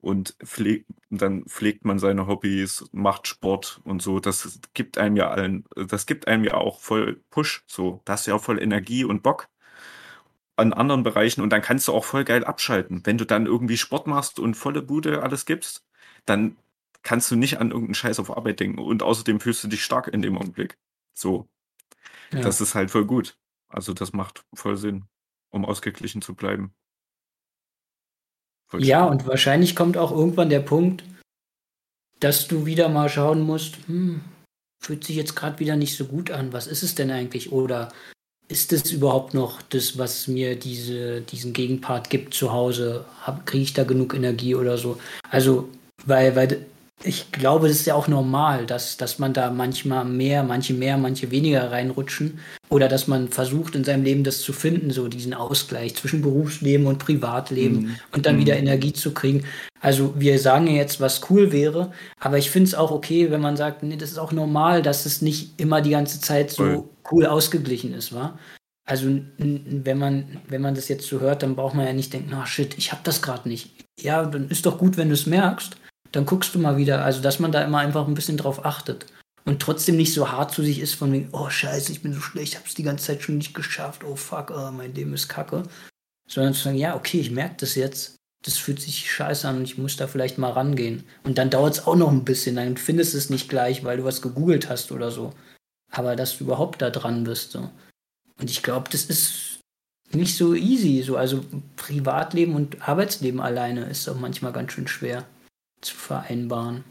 und pfleg, dann pflegt man seine Hobbys, macht Sport und so. Das gibt einem ja allen, das gibt einem ja auch voll Push, so. Da hast du ja auch voll Energie und Bock an anderen Bereichen und dann kannst du auch voll geil abschalten. Wenn du dann irgendwie Sport machst und volle Bude alles gibst, dann kannst du nicht an irgendeinen Scheiß auf Arbeit denken und außerdem fühlst du dich stark in dem Augenblick. So, ja. das ist halt voll gut. Also das macht voll Sinn, um ausgeglichen zu bleiben. Voll Ja, schön. und wahrscheinlich kommt auch irgendwann der Punkt, dass du wieder mal schauen musst, hm, fühlt sich jetzt gerade wieder nicht so gut an. Was ist es denn eigentlich? Oder ist es überhaupt noch das, was mir diese, diesen Gegenpart gibt zu Hause? Kriege ich da genug Energie oder so? Also, weil, weil ich glaube, das ist ja auch normal, dass, dass man da manchmal mehr, manche mehr, manche weniger reinrutschen. Oder dass man versucht, in seinem Leben das zu finden, so diesen Ausgleich zwischen Berufsleben und Privatleben Mhm. und dann wieder Mhm. Energie zu kriegen. Also wir sagen ja jetzt, was cool wäre, aber ich finde es auch okay, wenn man sagt, nee, das ist auch normal, dass es nicht immer die ganze Zeit so Voll. cool ausgeglichen ist, wa? Also wenn man, wenn man das jetzt so hört, dann braucht man ja nicht denken, ah shit, ich hab das gerade nicht. Ja, dann ist doch gut, wenn du es merkst. Dann guckst du mal wieder, also dass man da immer einfach ein bisschen drauf achtet. und trotzdem nicht so hart zu sich ist von wegen, oh scheiße, ich bin so schlecht, hab's die ganze Zeit schon nicht geschafft, oh fuck, oh, mein Leben ist kacke. Sondern zu sagen, ja, okay, ich merke das jetzt, das fühlt sich scheiße an und ich muss da vielleicht mal rangehen. Und dann dauert es auch noch ein bisschen, dann findest du es nicht gleich, weil du was gegoogelt hast oder so. Aber dass du überhaupt da dran bist. So. Und ich glaube, das ist nicht so easy. So. Also Privatleben und Arbeitsleben alleine ist auch manchmal ganz schön schwer zu vereinbaren.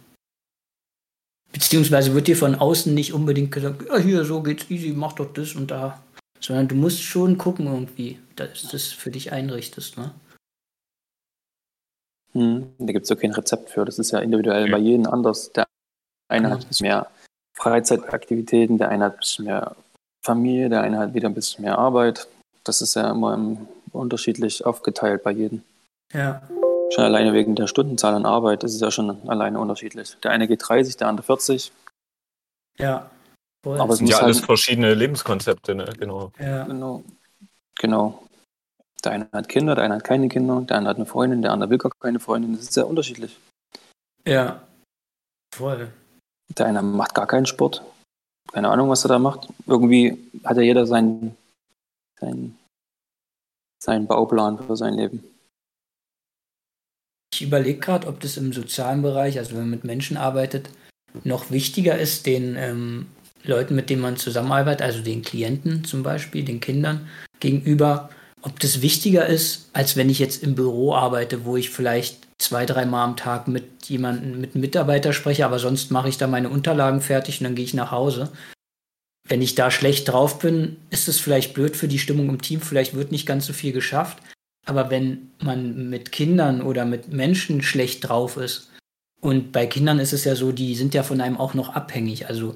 Beziehungsweise wird dir von außen nicht unbedingt gesagt, ja, hier, so geht's easy, mach doch das und da. Sondern du musst schon gucken irgendwie, dass du das für dich einrichtest, ne? Hm, da gibt es ja kein Rezept für. Das ist ja individuell bei jedem anders. Der eine ja. hat ein bisschen mehr Freizeitaktivitäten, der eine hat ein bisschen mehr Familie, der eine hat wieder ein bisschen mehr Arbeit. Das ist ja immer unterschiedlich aufgeteilt bei jedem. Ja. Schon alleine wegen der Stundenzahl an Arbeit ist es ja schon alleine unterschiedlich. Der eine geht 30, der andere 40. Ja. Voll. Aber es sind ja alles halt verschiedene Lebenskonzepte, ne? Genau. Ja. Genau. Genau. Der eine hat Kinder, der eine hat keine Kinder, der andere hat eine Freundin, der andere will gar keine Freundin. Das ist sehr unterschiedlich. Ja. Voll. Der eine macht gar keinen Sport. Keine Ahnung, was er da macht. Irgendwie hat ja jeder seinen, seinen, seinen Bauplan für sein Leben. Ich überlege gerade, ob das im sozialen Bereich, also wenn man mit Menschen arbeitet, noch wichtiger ist, den ähm, Leuten, mit denen man zusammenarbeitet, also den Klienten zum Beispiel, den Kindern gegenüber, ob das wichtiger ist, als wenn ich jetzt im Büro arbeite, wo ich vielleicht zwei, dreimal am Tag mit jemandem, mit einem Mitarbeiter spreche, aber sonst mache ich da meine Unterlagen fertig und dann gehe ich nach Hause. Wenn ich da schlecht drauf bin, ist es vielleicht blöd für die Stimmung im Team, vielleicht wird nicht ganz so viel geschafft. Aber wenn man mit Kindern oder mit Menschen schlecht drauf ist, und bei Kindern ist es ja so, die sind ja von einem auch noch abhängig. Also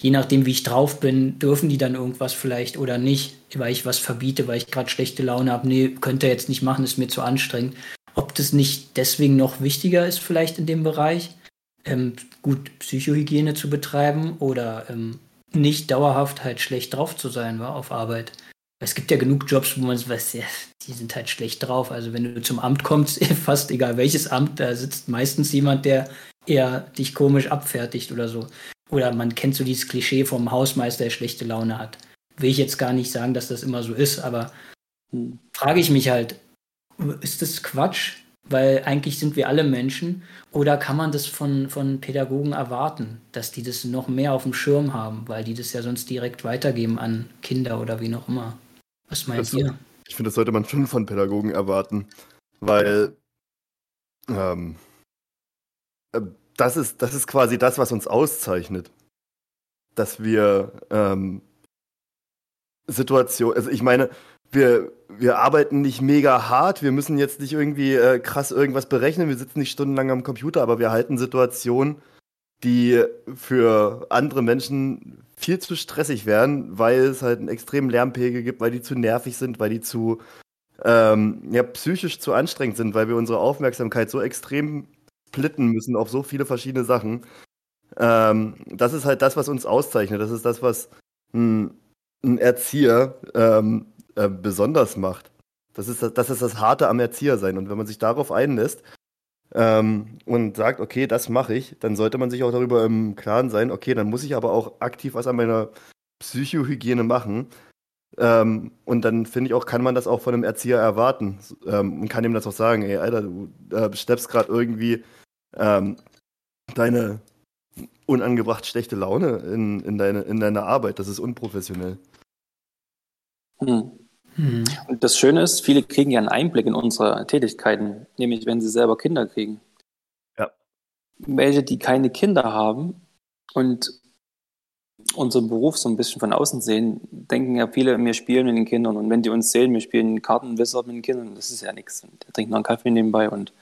je nachdem, wie ich drauf bin, dürfen die dann irgendwas vielleicht oder nicht, weil ich was verbiete, weil ich gerade schlechte Laune habe. Nee, könnt ihr jetzt nicht machen, ist mir zu anstrengend. Ob das nicht deswegen noch wichtiger ist, vielleicht in dem Bereich, ähm, gut Psychohygiene zu betreiben oder ähm, nicht dauerhaft halt schlecht drauf zu sein, war auf Arbeit. Es gibt ja genug Jobs, wo man weiß, ja, die sind halt schlecht drauf. Also wenn du zum Amt kommst, fast egal welches Amt, da sitzt meistens jemand, der eher dich komisch abfertigt oder so. Oder man kennt so dieses Klischee vom Hausmeister, der schlechte Laune hat. Will ich jetzt gar nicht sagen, dass das immer so ist, aber hm. frage ich mich halt, ist das Quatsch? Weil eigentlich sind wir alle Menschen. Oder kann man das von, von Pädagogen erwarten, dass die das noch mehr auf dem Schirm haben, weil die das ja sonst direkt weitergeben an Kinder oder wie noch immer? Was meint das? Ich finde, das sollte man schon von Pädagogen erwarten, weil ähm, äh, das, ist, das ist quasi das, was uns auszeichnet. Dass wir ähm, Situation, also ich meine, wir, wir arbeiten nicht mega hart, wir müssen jetzt nicht irgendwie äh, krass irgendwas berechnen, wir sitzen nicht stundenlang am Computer, aber wir halten Situationen, die für andere Menschen viel zu stressig werden, weil es halt einen extremen Lärmpegel gibt, weil die zu nervig sind, weil die zu ähm, ja, psychisch zu anstrengend sind, weil wir unsere Aufmerksamkeit so extrem splitten müssen auf so viele verschiedene Sachen. Ähm, das ist halt das, was uns auszeichnet. Das ist das, was ein, ein Erzieher ähm, äh, besonders macht. Das ist das, das ist das Harte am Erzieher sein. Und wenn man sich darauf einlässt, ähm, und sagt, okay, das mache ich, dann sollte man sich auch darüber im Klaren sein, okay, dann muss ich aber auch aktiv was an meiner Psychohygiene machen. Ähm, und dann finde ich auch, kann man das auch von einem Erzieher erwarten ähm, und kann ihm das auch sagen, ey, Alter, du äh, schleppst gerade irgendwie ähm, deine unangebracht schlechte Laune in, in, deine, in deiner Arbeit. Das ist unprofessionell. Hm. Hm. Und das Schöne ist, viele kriegen ja einen Einblick in unsere Tätigkeiten, nämlich wenn sie selber Kinder kriegen. Ja. Welche, die keine Kinder haben und unseren Beruf so ein bisschen von außen sehen, denken ja viele, wir spielen mit den Kindern. Und wenn die uns sehen, wir spielen Karten, Wizard mit den Kindern, das ist ja nichts. Der trinkt noch einen Kaffee nebenbei und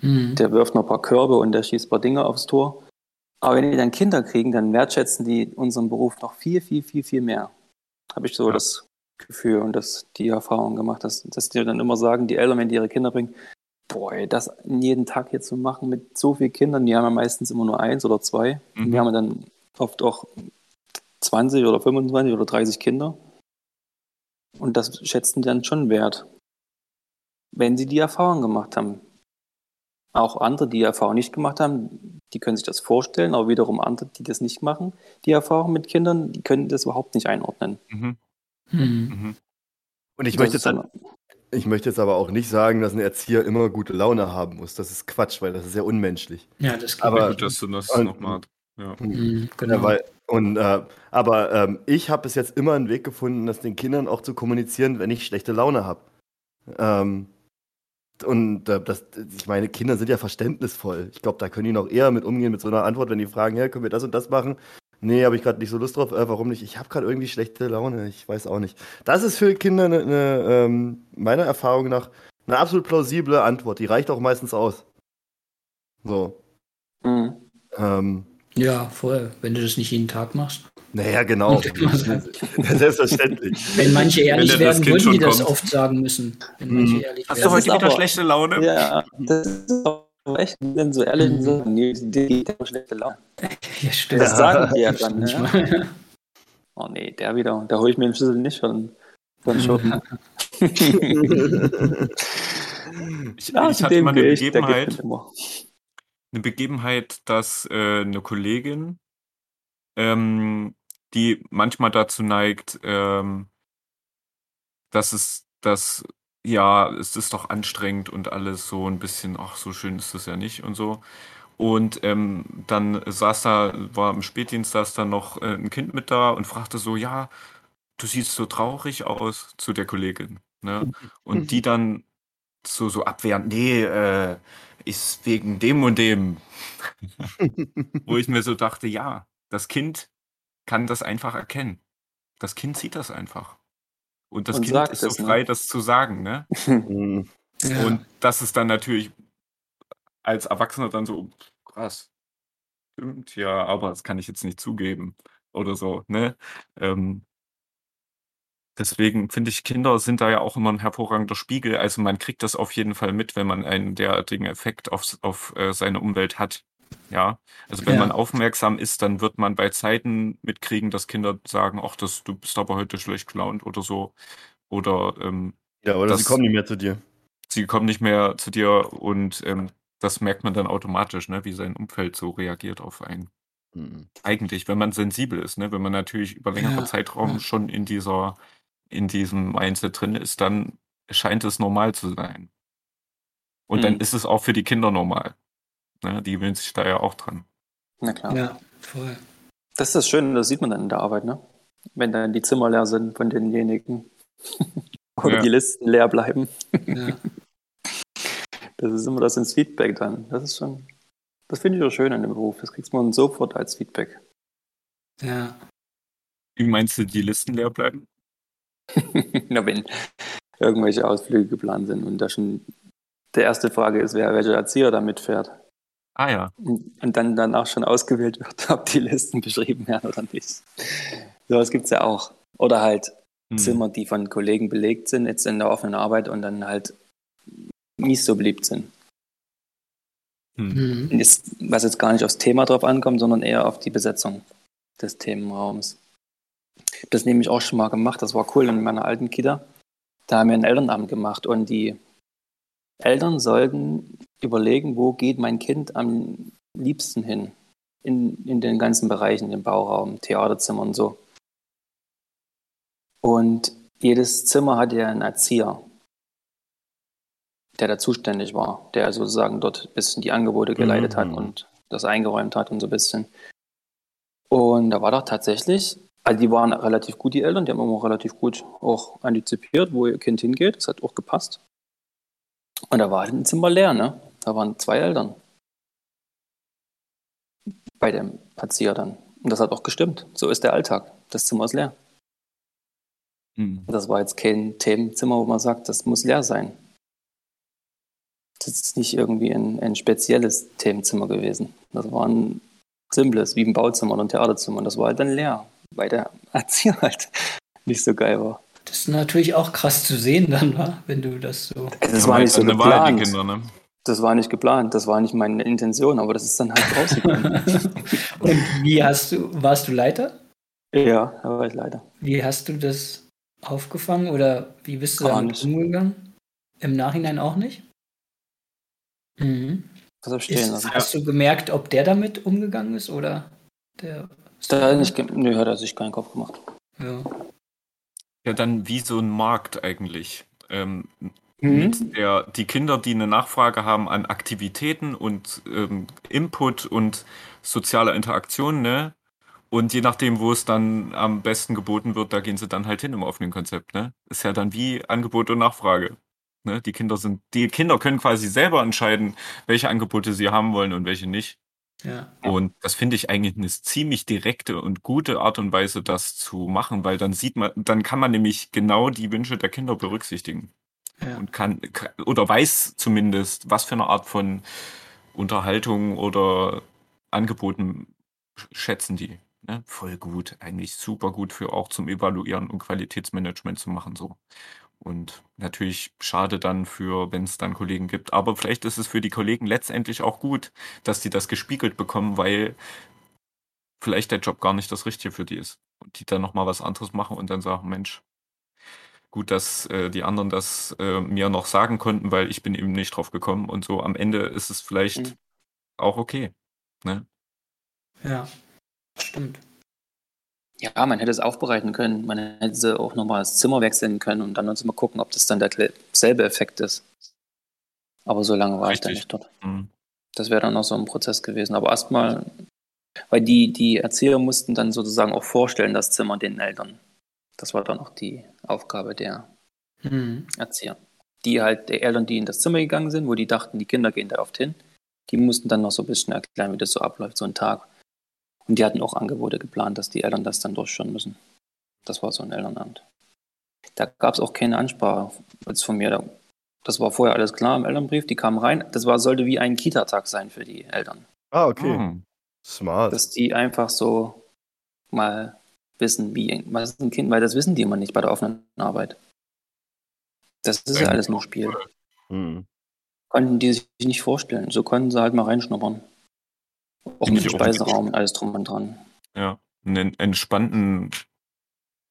mhm. der wirft noch ein paar Körbe und der schießt ein paar Dinge aufs Tor. Aber wenn die dann Kinder kriegen, dann wertschätzen die unseren Beruf noch viel, viel, viel, viel mehr. Habe ich so ja. das Gefühl und das, die Erfahrung gemacht, dass, dass die dann immer sagen, die Eltern, wenn die ihre Kinder bringen, boah, das jeden Tag hier zu machen mit so vielen Kindern, die haben ja meistens immer nur eins oder zwei. Mhm. Wir haben dann oft auch 20 oder 25 oder 30 Kinder. Und das schätzen die dann schon wert, wenn sie die Erfahrung gemacht haben. Auch andere, die die Erfahrung nicht gemacht haben, die können sich das vorstellen, aber wiederum andere, die das nicht machen, die Erfahrung mit Kindern, die können das überhaupt nicht einordnen. Mhm. Mhm. Mhm. Und ich Das möchte, jetzt, dann- ich möchte jetzt aber auch nicht sagen, dass ein Erzieher immer gute Laune haben muss. Das ist Quatsch, weil das ist ja unmenschlich. Ja, das geht Aber- Gut, dass du das und- nochmal. Ja. Mhm, genau. Ja, weil, und, äh, aber ähm, ich habe bis jetzt immer einen Weg gefunden, das den Kindern auch zu kommunizieren, wenn ich schlechte Laune habe. Ähm, und äh, das, ich meine, Kinder sind ja verständnisvoll. Ich glaube, da können die noch eher mit umgehen mit so einer Antwort, wenn die fragen, ja, können wir das und das machen? Nee, habe ich gerade nicht so Lust drauf. Äh, warum nicht? Ich habe gerade irgendwie schlechte Laune. Ich weiß auch nicht. Das ist für Kinder eine, eine, ähm, meiner Erfahrung nach eine absolut plausible Antwort. Die reicht auch meistens aus. So. Mhm. Ähm, ja, voll. Wenn du das nicht jeden Tag machst. naja, genau. Selbstverständlich. Wenn manche ehrlich Wenn werden, würden die schon das kommt. oft sagen müssen. Wenn Mhm. manche ehrlich Hast werden. du heute wieder schlechte Laune? Ja, das ist aber echt, wenn so ehrlich Mhm. sind, nee, die geht aber schlechte Laune. Ja, stimmt. Das sagen die ja dann. Ne? Oh nee, der wieder, da hole ich mir den Schlüssel nicht von, von Schuppen. Ich, Ja, ich hatte mal eine Begebenheit, eine Begebenheit, dass äh, eine Kollegin, ähm, die manchmal dazu neigt, ähm, dass es, dass, ja, es ist doch anstrengend und alles so ein bisschen, ach, so schön ist es ja nicht und so. Und ähm, dann saß da, war im Spätdienst, saß da noch äh, ein Kind mit da und fragte so, ja, du siehst so traurig aus zu der Kollegin. Ne? Und die dann so, so abwehrend, nee, äh, ist wegen dem und dem. Wo ich mir so dachte, ja, das Kind kann das einfach erkennen. Das Kind sieht das einfach. Und das Und Kind ist so es, ne? frei, das zu sagen, ne? Ja. Und das ist dann natürlich als Erwachsener dann so, krass. Stimmt, ja, aber das kann ich jetzt nicht zugeben. Oder so, ne? Ähm, deswegen finde ich, Kinder sind da ja auch immer ein hervorragender Spiegel. Also man kriegt das auf jeden Fall mit, wenn man einen derartigen Effekt auf, auf äh, seine Umwelt hat. Ja, also wenn Ja. man aufmerksam ist, dann wird man bei Zeiten mitkriegen, dass Kinder sagen, ach, das, du bist aber heute schlecht gelaunt oder so. Oder ähm, Ja, oder Das- sie kommen nicht mehr zu dir. sie kommen nicht mehr zu dir und ähm, das merkt man dann automatisch, ne, wie sein Umfeld so reagiert auf einen. Mhm. Eigentlich, wenn man sensibel ist, ne, wenn man natürlich über längeren Ja, Zeitraum ja. schon in dieser, in diesem Mindset drin ist, dann scheint es normal zu sein. Und dann Mhm. ist es auch für die Kinder normal. Ne, die gewöhnen sich da ja auch dran. Na klar. ja, voll. Das ist das Schöne, das sieht man dann in der Arbeit, ne? Wenn dann die Zimmer leer sind von denjenigen. Oder Ja. die Listen leer bleiben. Ja. Das ist immer das ins Feedback dann. Das ist schon, das finde ich auch schön an dem Beruf. Das kriegt man sofort als Feedback. ja. Wie meinst du, die Listen leer bleiben? Na, wenn irgendwelche Ausflüge geplant sind und da schon der erste Frage ist, wer welcher Erzieher da mitfährt. Ah ja. Und, dann danach schon ausgewählt wird, ob die Listen beschrieben werden oder nicht. Sowas gibt es ja auch. Oder halt Hm. Zimmer, die von Kollegen belegt sind, jetzt in der offenen Arbeit und dann halt mies so beliebt sind. Hm. Mhm. Ist, was jetzt gar nicht aufs Thema drauf ankommt, sondern eher auf die Besetzung des Themenraums. Ich habe das nämlich auch schon mal gemacht, das war cool in meiner alten Kita. Da haben wir ein Elternamt gemacht und die Eltern sollten überlegen, wo geht mein Kind am liebsten hin. In, in den ganzen Bereichen, im Bauraum, Theaterzimmer und so. Und jedes Zimmer hatte ja einen Erzieher, der da zuständig war, der sozusagen dort ein bisschen die Angebote geleitet hat Mhm. und das eingeräumt hat und so ein bisschen. Und da war doch tatsächlich, also die waren relativ gut, die Eltern, die haben immer relativ gut auch antizipiert, wo ihr Kind hingeht. Das hat auch gepasst. Und da war halt ein Zimmer leer, ne? Da waren zwei Eltern. Bei dem Erzieher dann. Und das hat auch gestimmt. So ist der Alltag. Das Zimmer ist leer. Hm. Das war jetzt kein Themenzimmer, wo man sagt, das muss leer sein. Das ist nicht irgendwie ein, ein spezielles Themenzimmer gewesen. Das war ein simples, wie ein Bauzimmer oder ein Theaterzimmer. Und das war halt dann leer, weil der Erzieher halt nicht so geil war. Das ist natürlich auch krass zu sehen dann, wa? wenn du das so. Also das Ja, war nicht so die geplant. Kinder, ne? Das war nicht geplant. Das war nicht meine Intention, aber das ist dann halt rausgekommen. Und wie hast du, warst du Leiter? ja, da war ich leider. Wie hast du das aufgefangen oder wie bist du damit umgegangen? Im Nachhinein auch nicht? Mhm. Ist, lassen. hast du gemerkt, ob der damit umgegangen ist oder der? Da hat, nicht, nö, hat er sich keinen Kopf gemacht. Ja. Ja, dann wie so ein Markt eigentlich. Ähm, Mhm. der, die Kinder, die eine Nachfrage haben an Aktivitäten und ähm, Input und soziale Interaktion, ne? Und je nachdem, wo es dann am besten geboten wird, da gehen sie dann halt hin im offenen Konzept, ne? Ist ja dann wie Angebot und Nachfrage. Ne? Die Kinder sind, die Kinder können quasi selber entscheiden, welche Angebote sie haben wollen und welche nicht. Ja. Und das finde ich eigentlich eine ziemlich direkte und gute Art und Weise, das zu machen, weil dann sieht man, dann kann man nämlich genau die Wünsche der Kinder berücksichtigen und kann oder weiß zumindest, was für eine Art von Unterhaltung oder Angeboten schätzen die. Ne? Voll gut, eigentlich super gut für auch zum Evaluieren und Qualitätsmanagement zu machen so. Und natürlich schade dann für, wenn es dann Kollegen gibt. Aber vielleicht ist es für die Kollegen letztendlich auch gut, dass die das gespiegelt bekommen, weil vielleicht der Job gar nicht das Richtige für die ist. Und die dann nochmal was anderes machen und dann sagen, Mensch, gut, dass äh, die anderen das äh, mir noch sagen konnten, weil ich bin eben nicht drauf gekommen. Und so am Ende ist es vielleicht Mhm. auch okay. Ne? ja. Stimmt. Ja, man hätte es aufbereiten können. Man hätte auch nochmal das Zimmer wechseln können und dann uns mal gucken, ob das dann derselbe Effekt ist. Aber so lange war ich da Richtig. nicht dort. Mhm. Das wäre dann noch so ein Prozess gewesen. Aber erstmal, weil die, die Erzieher mussten dann sozusagen auch vorstellen, das Zimmer den Eltern. Das war dann auch die Aufgabe der Mhm. Erzieher. Die halt, der Eltern, die in das Zimmer gegangen sind, wo die dachten, die Kinder gehen da oft hin, die mussten dann noch so ein bisschen erklären, wie das so abläuft, so ein Tag. Und die hatten auch Angebote geplant, dass die Eltern das dann durchführen müssen. Das war so ein Elternamt. Da gab es auch keine Ansprache jetzt von mir. Da- Das war vorher alles klar im Elternbrief, die kamen rein. Das war, sollte wie ein Kita-Tag sein für die Eltern. Ah, okay. Mhm. Smart. Dass die einfach so mal wissen, wie, was ist ein Kind, weil das wissen die immer nicht bei der offenen Arbeit. Das ist ja alles nur Spiel. Mhm. Konnten die sich nicht vorstellen. So konnten sie halt mal reinschnuppern. Auch mit auch Speiseraum und alles drum und dran. Ja, einen entspannten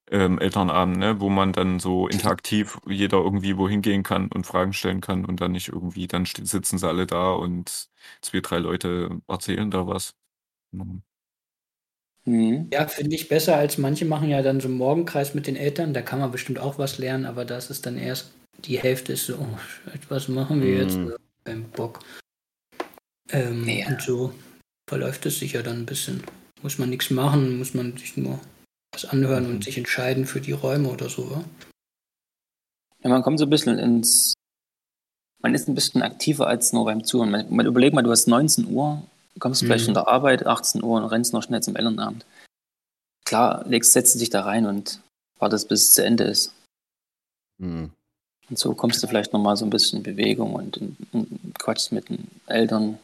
ähm, Elternabend, ne, wo man dann so interaktiv jeder irgendwie wohin gehen kann und Fragen stellen kann und dann nicht irgendwie, dann sitzen sie alle da und zwei, drei Leute erzählen da was. Mhm. Mhm. Ja, finde ich besser als manche machen ja dann so einen Morgenkreis mit den Eltern. Da kann man bestimmt auch was lernen, aber das ist dann erst die Hälfte ist so, oh, was machen wir jetzt? Mhm. Kein Bock. Ähm, Ja. Und so verläuft es sich ja dann ein bisschen. Muss man nichts machen, muss man sich nur was anhören Mhm. und sich entscheiden für die Räume oder so. wa? Ja, man kommt so ein bisschen ins. Man ist ein bisschen aktiver als nur beim Zuhören. Man, man überleg mal, du hast 19 Uhr, kommst Mhm. vielleicht von der Arbeit, 18 Uhr und rennst noch schnell zum Elternabend. Klar, legst, setzt dich da rein und wartest, bis es zu Ende ist. Mhm. Und so kommst du vielleicht nochmal so ein bisschen in Bewegung und, und, und quatschst mit den Eltern,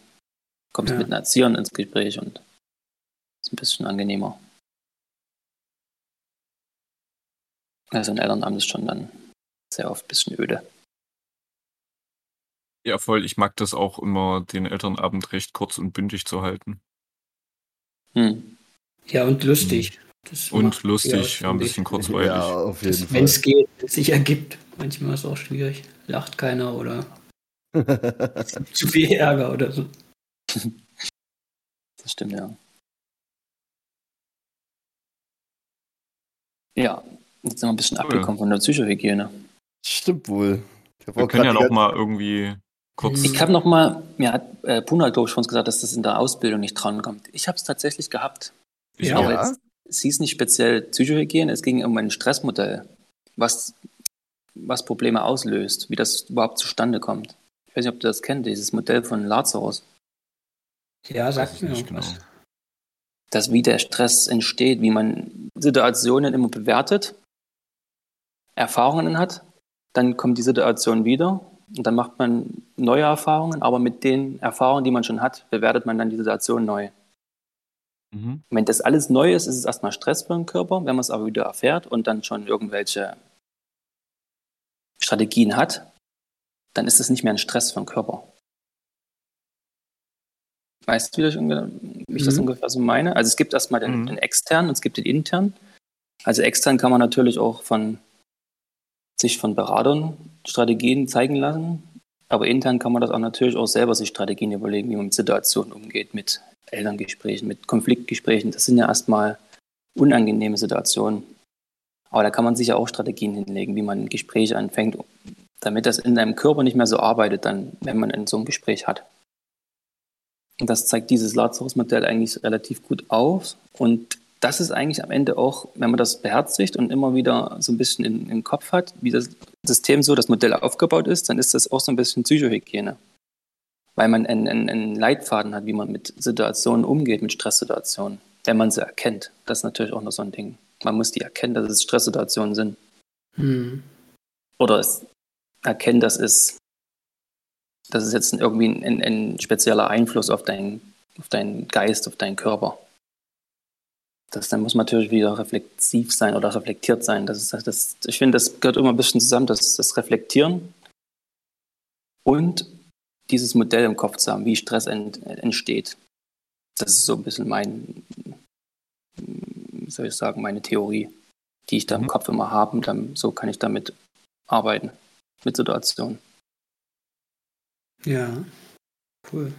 kommst Ja. mit den Erziehern ins Gespräch und ist ein bisschen angenehmer. Also ein Elternabend ist schon dann sehr oft ein bisschen öde. Ja, voll. Ich mag das auch immer, den Elternabend recht kurz und bündig zu halten. Hm. Ja, und lustig. Das Und lustig, ja, ein bisschen kurzweilig. Ja, auf jeden Wenn es geht, es sich ergibt. Manchmal ist es auch schwierig. Lacht keiner oder zu viel Ärger oder so. Das stimmt, ja. Ja, jetzt sind wir ein bisschen Cool. abgekommen von der Psychohygiene. Stimmt wohl. Wir können ja noch mal irgendwie kurz. Ich habe noch mal, mir hat äh, Puna, glaube ich, schon gesagt, dass das in der Ausbildung nicht drankommt. Ich habe es tatsächlich gehabt. Ich Ja. Aber jetzt, es hieß nicht speziell Psychohygiene, es ging um ein Stressmodell, was, was Probleme auslöst, wie das überhaupt zustande kommt. Ich weiß nicht, ob du das kennt, dieses Modell von Lazarus. Ja, sagt ich mir nicht genau. dass wie der Stress entsteht, wie man Situationen immer bewertet, Erfahrungen hat, dann kommt die Situation wieder und dann macht man neue Erfahrungen, aber mit den Erfahrungen, die man schon hat, bewertet man dann die Situation neu. Mhm. Wenn das alles neu ist, ist es erstmal Stress für den Körper. Wenn man es aber wieder erfährt und dann schon irgendwelche Strategien hat, dann ist es nicht mehr ein Stress für den Körper. Weißt du, wie ich, das Mhm. ungefähr so meine? Also es gibt erstmal den, Mhm. den externen und es gibt den internen. Also extern kann man natürlich auch von sich von Beratern Strategien zeigen lassen, Aber intern kann man das auch natürlich auch selber sich Strategien überlegen, wie man mit Situationen umgeht, mit Elterngesprächen, mit Konfliktgesprächen. Das sind ja erstmal unangenehme Situationen. Aber da kann man sich ja auch Strategien hinlegen, wie man Gespräche anfängt, damit das in deinem Körper nicht mehr so arbeitet, dann, wenn man in so einem Gespräch hat. Und das zeigt dieses Lazarus-Modell eigentlich relativ gut auf. Und das ist eigentlich am Ende auch, wenn man das beherzigt und immer wieder so ein bisschen in, im Kopf hat, wie das System so, das Modell aufgebaut ist, dann ist das auch so ein bisschen Psychohygiene. Weil man einen, einen, einen Leitfaden hat, wie man mit Situationen umgeht, mit Stresssituationen, wenn man sie erkennt. Das ist natürlich auch noch so ein Ding. Man muss die erkennen, dass es Stresssituationen sind. Hm. Oder es erkennen, dass es, dass es jetzt irgendwie ein, ein spezieller Einfluss auf deinen, auf deinen Geist, auf deinen Körper das, dann muss man natürlich wieder reflexiv sein oder reflektiert sein. Das ist, das, ich finde, das gehört immer ein bisschen zusammen, das, das Reflektieren und dieses Modell im Kopf zu haben, wie Stress ent, entsteht. Das ist so ein bisschen mein, soll ich sagen, meine Theorie, die ich da im mhm. Kopf immer habe. Und dann, so kann ich damit arbeiten, mit Situationen. Ja, cool.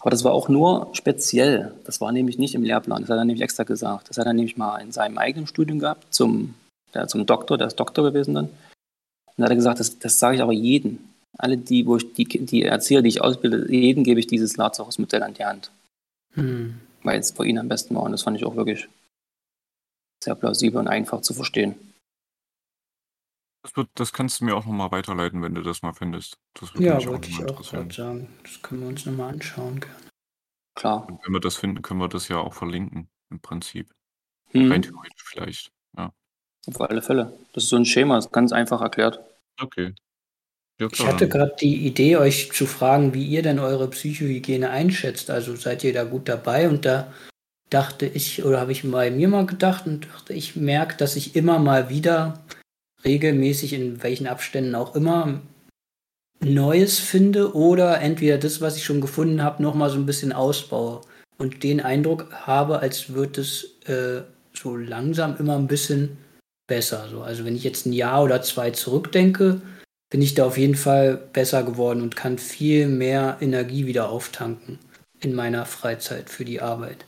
Aber das war auch nur speziell. Das war nämlich nicht im Lehrplan. Das hat er nämlich extra gesagt. Das hat er nämlich mal in seinem eigenen Studium gehabt, zum, der, zum Doktor, der ist Doktor gewesen dann. Und dann hat er gesagt, das, das sage ich aber jedem. Alle, die, wo ich, die, die Erzieher, die ich ausbilde, jedem gebe ich dieses Lazarus-Modell an die Hand. Hm. Weil es für ihn am besten war. Und das fand ich auch wirklich sehr plausibel und einfach zu verstehen. Das, wird, das kannst du mir auch nochmal weiterleiten, wenn du das mal findest. Das ja, wollte ich auch gerade sagen. Das können wir uns nochmal anschauen. Gerne. Klar. Und wenn wir das finden, können wir das ja auch verlinken, im Prinzip. Hm. Rein theoretisch vielleicht. Ja. Auf alle Fälle. Das ist so ein Schema, ist ganz einfach erklärt. Okay. Ja, ich hatte gerade die Idee, euch zu fragen, wie ihr denn eure Psychohygiene einschätzt. Also seid ihr da gut dabei? Und da dachte ich, oder habe ich bei mir mal gedacht und dachte, ich merke, dass ich immer mal wieder regelmäßig in welchen Abständen auch immer Neues finde oder entweder das, was ich schon gefunden habe, nochmal so ein bisschen ausbaue und den Eindruck habe, als würde es äh, so langsam immer ein bisschen besser. So. Also wenn ich jetzt ein Jahr oder zwei zurückdenke, bin ich da auf jeden Fall besser geworden und kann viel mehr Energie wieder auftanken in meiner Freizeit für die Arbeit.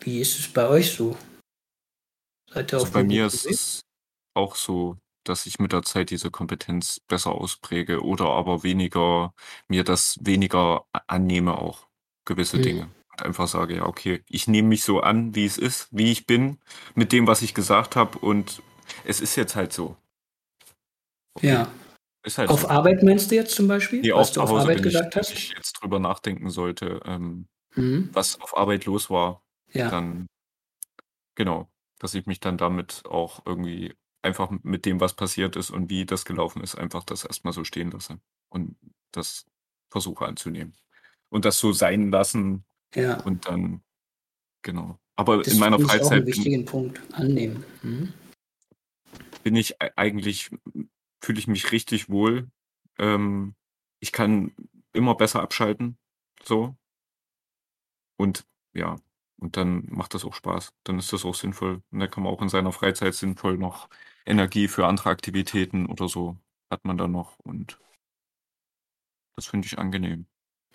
Wie ist es bei euch so? Seid ihr also bei mir ist es auch so, dass ich mit der Zeit diese Kompetenz besser auspräge oder aber weniger mir das weniger annehme auch, gewisse Mhm. Dinge. Und einfach sage: „Ja, okay, ich nehme mich so an, wie es ist, wie ich bin, mit dem, was ich gesagt habe und es ist jetzt halt so.“ Okay. Ja. Halt Auf so. Arbeit meinst du jetzt zum Beispiel, Ne, was du auf Arbeit wenn ich gesagt wenn hast? ich jetzt drüber nachdenken sollte, ähm, Mhm. was auf Arbeit los war, Ja. dann genau, dass ich mich dann damit auch irgendwie einfach mit dem, was passiert ist und wie das gelaufen ist, einfach das erstmal so stehen lasse und das versuche anzunehmen. Und das so sein lassen Ja. und dann genau. Aber Das in meiner ich auch 'n Freizeit bin wichtigen Punkt, annehmen. Mhm. bin ich eigentlich fühle ich mich richtig wohl. Ähm, ich kann immer besser abschalten, so. Und ja, und dann macht das auch Spaß. Dann ist das auch sinnvoll. Und dann kann man auch in seiner Freizeit sinnvoll noch Energie für andere Aktivitäten oder so hat man dann noch und das finde ich angenehm.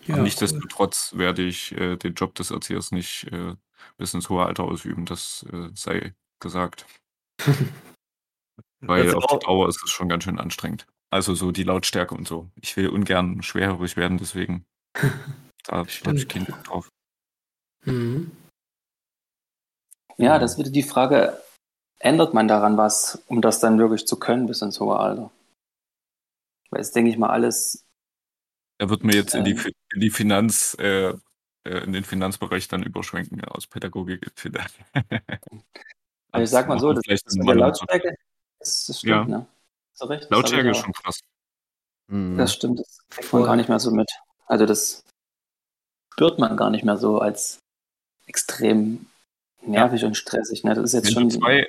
Ja, nichtsdestotrotz cool. werde ich äh, den Job des Erziehers nicht äh, bis ins hohe Alter ausüben, das äh, sei gesagt. Weil auf die Dauer ist es schon ganz schön anstrengend. Also so die Lautstärke und so. Ich will ungern schwerhörig werden, deswegen da habe ich keinen Bock drauf. Mhm. Ja, das wieder die Frage, ändert man daran was, um das dann wirklich zu können bis ins hohe Alter? Weil es, denke ich mal, alles. Er wird mir jetzt äh, in, die, ähm. in die Finanz, äh, äh, in den Finanzbereich dann überschwenken, ja, aus Pädagogik also ich sag mal so, das, das mit der Lautstärke, das, das stimmt, ja. ne? So recht, Lautstärke ist schon krass. Mhm. Das stimmt, das kriegt man gar nicht mehr so mit. Also das spürt man gar nicht mehr so als extrem nervig ja. und stressig. Ne? Das ist jetzt wenn schon. Du zwei,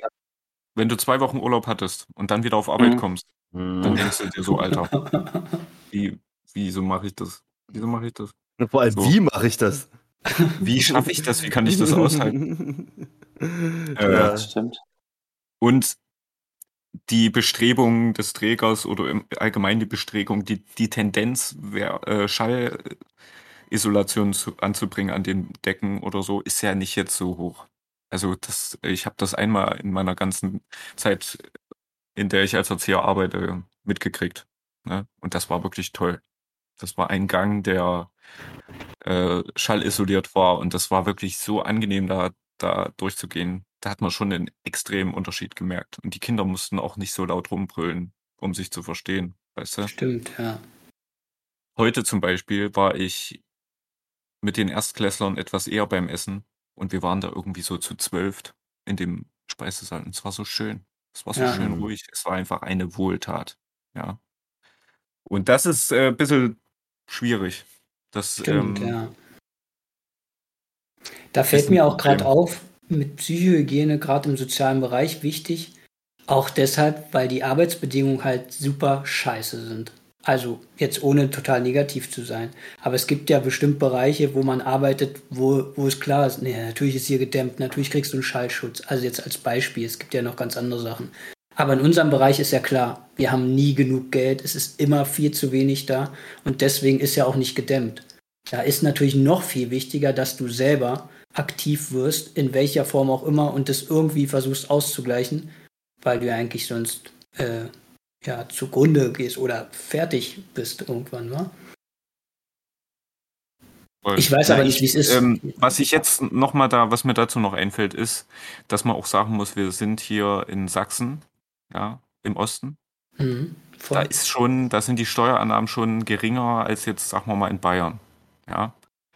wenn du zwei Wochen Urlaub hattest und dann wieder auf Arbeit mhm. kommst, mhm. dann denkst du dir so, Alter, wie, wieso mache ich das? Wieso mache ich das? Und vor allem, so. wie mache ich das? Wie schaffe ich das? Wie kann ich das aushalten? ja, äh, das stimmt. Und die Bestrebung des Trägers oder im allgemein die Bestrebung, die, die Tendenz, wer, äh, Schallisolation zu, anzubringen an den Decken oder so, ist ja nicht jetzt so hoch. Also das, ich habe das einmal in meiner ganzen Zeit, in der ich als Erzieher arbeite, mitgekriegt. Ne? Und das war wirklich toll. Das war ein Gang, der äh, schallisoliert war und das war wirklich so angenehm, da, da durchzugehen. Da hat man schon einen extremen Unterschied gemerkt. Und die Kinder mussten auch nicht so laut rumbrüllen, um sich zu verstehen, weißt du? Stimmt, ja. Heute zum Beispiel war ich mit den Erstklässlern etwas eher beim Essen und wir waren da irgendwie so zu zwölf in dem Speisesaal und es war so schön. Es war so Ja. schön ruhig. Es war einfach eine Wohltat. Ja. Und das ist äh, ein bisschen schwierig. Das, Stimmt, ähm, ja. Da fällt mir auch gerade auf, mit Psychohygiene, gerade im sozialen Bereich, wichtig. Auch deshalb, weil die Arbeitsbedingungen halt super scheiße sind. Also jetzt ohne total negativ zu sein. Aber es gibt ja bestimmt Bereiche, wo man arbeitet, wo, wo es klar ist, nee, natürlich ist hier gedämmt, natürlich kriegst du einen Schallschutz. Also jetzt als Beispiel, es gibt ja noch ganz andere Sachen. Aber in unserem Bereich ist ja klar, wir haben nie genug Geld, es ist immer viel zu wenig da und deswegen ist ja auch nicht gedämmt. Da ist natürlich noch viel wichtiger, dass du selber aktiv wirst, in welcher Form auch immer, und das irgendwie versuchst auszugleichen, weil du ja eigentlich sonst äh, ja, zugrunde gehst oder fertig bist irgendwann, wa? Ich weiß aber nicht, wie es ist. Ähm, was ich jetzt noch mal da, was mir dazu noch einfällt, ist, dass man auch sagen muss, wir sind hier in Sachsen, ja, im Osten. Mhm, Da ist schon, da sind die Steuerannahmen schon geringer als jetzt, sagen wir mal, in Bayern. Ja,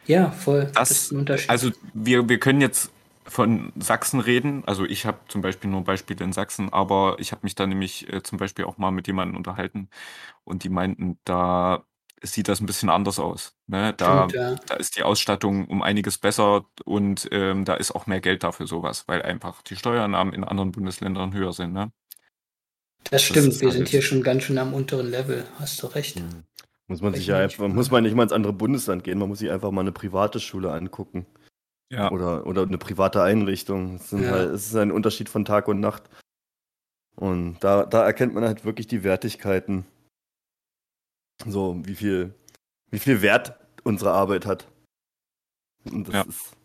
Ja, voll. Das, das, ist ein Unterschied. also wir, wir können jetzt von Sachsen reden. Also ich habe zum Beispiel nur Beispiele in Sachsen, aber ich habe mich da nämlich äh, zum Beispiel auch mal mit jemandem unterhalten und die meinten, da sieht das ein bisschen anders aus. Ne? Da, Stimmt, ja. da ist die Ausstattung um einiges besser und ähm, da ist auch mehr Geld dafür sowas, weil einfach die Steuernahmen in anderen Bundesländern höher sind. Ne? Das stimmt, ist wir sind hier schon ganz schön am unteren Level, hast du recht. Mhm. Muss man sich Ich ja einfach, muss man nicht mal ins andere Bundesland gehen, man muss sich einfach mal eine private Schule angucken. Ja, Oder, oder eine private Einrichtung. Es, sind Ja. halt, es ist ein Unterschied von Tag und Nacht. Und da, da erkennt man halt wirklich die Wertigkeiten. So, wie viel, wie viel Wert unsere Arbeit hat. Und das Ja. ist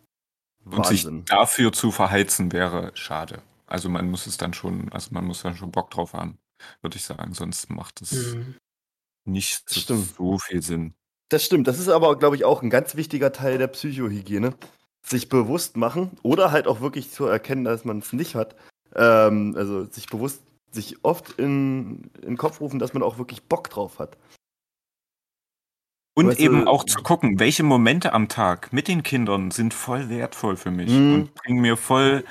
und sich Wahnsinn. dafür zu verheizen wäre schade. Also man muss es dann schon, also man muss dann schon Bock drauf haben, würde ich sagen, sonst macht es Mhm. nicht stimmt. so viel Sinn. Das stimmt. Das ist aber, glaube ich, auch ein ganz wichtiger Teil der Psychohygiene. Sich bewusst machen oder halt auch wirklich zu erkennen, dass man es nicht hat. Ähm, also sich bewusst, sich oft in, in den Kopf rufen, dass man auch wirklich Bock drauf hat. Und Weißt du- eben auch zu gucken, welche Momente am Tag mit den Kindern sind voll wertvoll für mich Mhm. und bringen mir voll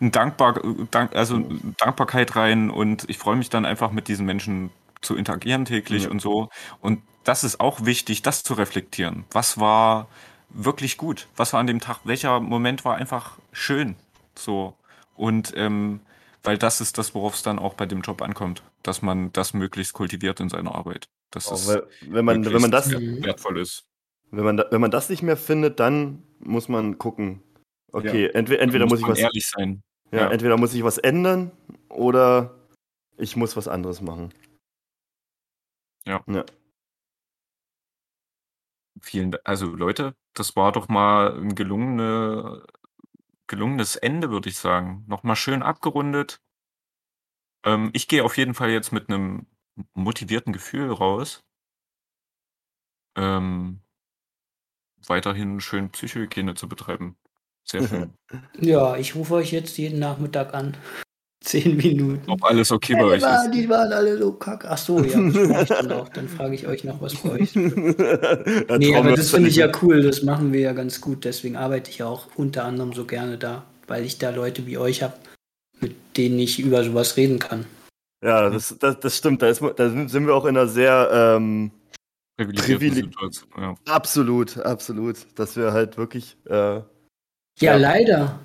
ein Dankbar, Dank, also Dankbarkeit rein und ich freue mich dann einfach mit diesen Menschen zu interagieren täglich Ja. und so. Und das ist auch wichtig, das zu reflektieren. Was war wirklich gut? Was war an dem Tag? Welcher Moment war einfach schön? So. Und ähm, weil das ist das, worauf es dann auch bei dem Job ankommt, dass man das möglichst kultiviert in seiner Arbeit. Das Auch ist weil, wenn, man, wenn, man das, wertvoll ist. wenn, man, da- wenn man das nicht mehr findet, dann muss man gucken. Okay, entweder, entweder muss ich man was, ehrlich sein. ja, ja. entweder muss ich was ändern oder ich muss was anderes machen. Ja. Ja. Vielen. Also Leute, das war doch mal ein gelungene, gelungenes Ende, würde ich sagen. Nochmal schön abgerundet. Ähm, ich gehe auf jeden Fall jetzt mit einem motivierten Gefühl raus. Ähm, weiterhin schön Psychohygiene zu betreiben. Sehr schön. Ja, ich rufe euch jetzt jeden Nachmittag an. Zehn Minuten. Ob alles okay bei Ja, euch die, waren, ist. die waren alle so kacke. Ach so, ja, das mache ich dann auch. Dann frage ich euch noch, was bei euch Nee, aber das finde ich ja cool. Das machen wir ja ganz gut. Deswegen arbeite ich ja auch unter anderem so gerne da, weil ich da Leute wie euch habe, mit denen ich über sowas reden kann. Ja, das, das, das stimmt. Da, ist, da sind wir auch in einer sehr ähm, Privilegierte Privile- Situation. Ja. absolut, absolut, dass wir halt wirklich äh, Ja, Ja. leider.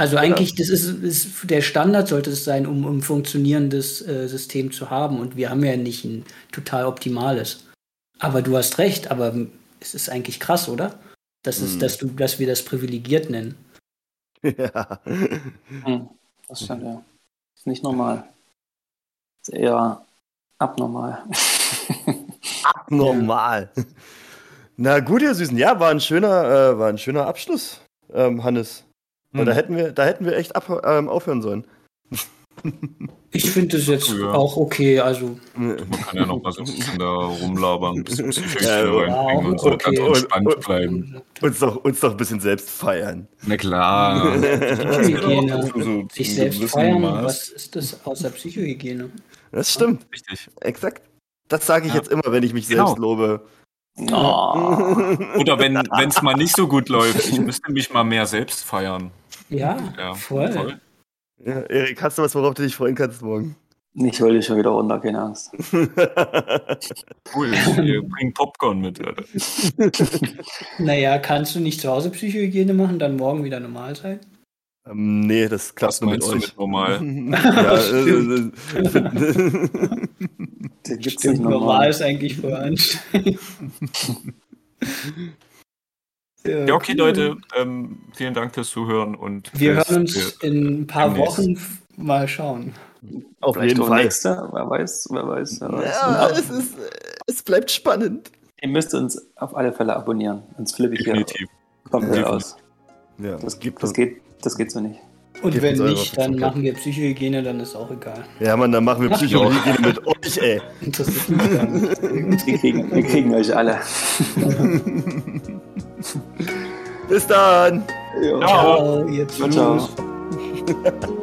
Also eigentlich, das ist, ist der Standard sollte es sein, um um ein funktionierendes äh, System zu haben. Und wir haben ja nicht ein total optimales. Aber du hast recht, aber es ist eigentlich krass, oder? Das ist, Mhm. dass du, dass wir das privilegiert nennen. ja. Hm, das stimmt, ja. Ist nicht normal. eher abnormal. Abnormal. Na gut, ihr Süßen. Ja, war ein schöner, äh, war ein schöner Abschluss, ähm, Hannes. Hm. Da, hätten wir, da hätten wir echt ab, ähm, aufhören sollen. Ich finde das jetzt Ja. auch okay. Also, Man kann ja noch mal so ein bisschen da rumlabern, ein bisschen Psychologie Ja, reinbringen und so okay. ganz entspannt bleiben. Uns doch, uns doch ein bisschen selbst feiern. Na klar. Psychohygiene. So- sich selbst feiern, Maß. was ist das außer Psychohygiene? Das stimmt, Richtig. exakt. Das sage ich Ja. jetzt immer, wenn ich mich Genau. selbst lobe. Oh. Oder wenn es mal nicht so gut läuft, ich müsste mich mal mehr selbst feiern. Ja, Ja, voll. Ja, Erik, hast du was, worauf du dich freuen kannst morgen? Ich wollte schon wieder runter, keine Angst. Cool, ich bring Popcorn mit. Alter. Naja, kannst du nicht zu Hause Psychohygiene machen, dann morgen wieder normal sein? ähm, nee, das klappt Was nur mit euch. mit normal? ja, äh, nicht normal normal. ist eigentlich voll anstrengend. Ja, okay, Leute, ähm, vielen Dank fürs Zuhören und Wir hören uns in ein paar. Wochen mal schauen. auf Vielleicht jeden Fall. nächste, wer weiß, wer weiß. Wer weiß. Ja, Und es, ist, es bleibt spannend. Ihr müsst uns auf alle Fälle abonnieren, sonst flippe ich hier Definitiv. komplett Ja. aus. Ja, Das, gibt das, geht, das geht so nicht. Und Gebt wenn nicht, dann machen wir Psychohygiene, dann ist auch egal. Ja, Mann, dann machen wir Ach, Psychologie mit euch, ey. Interessiert mich gar nicht. Wir kriegen, wir kriegen euch alle. Bis dann. Ja. Ciao. Ciao, ihr Ciao.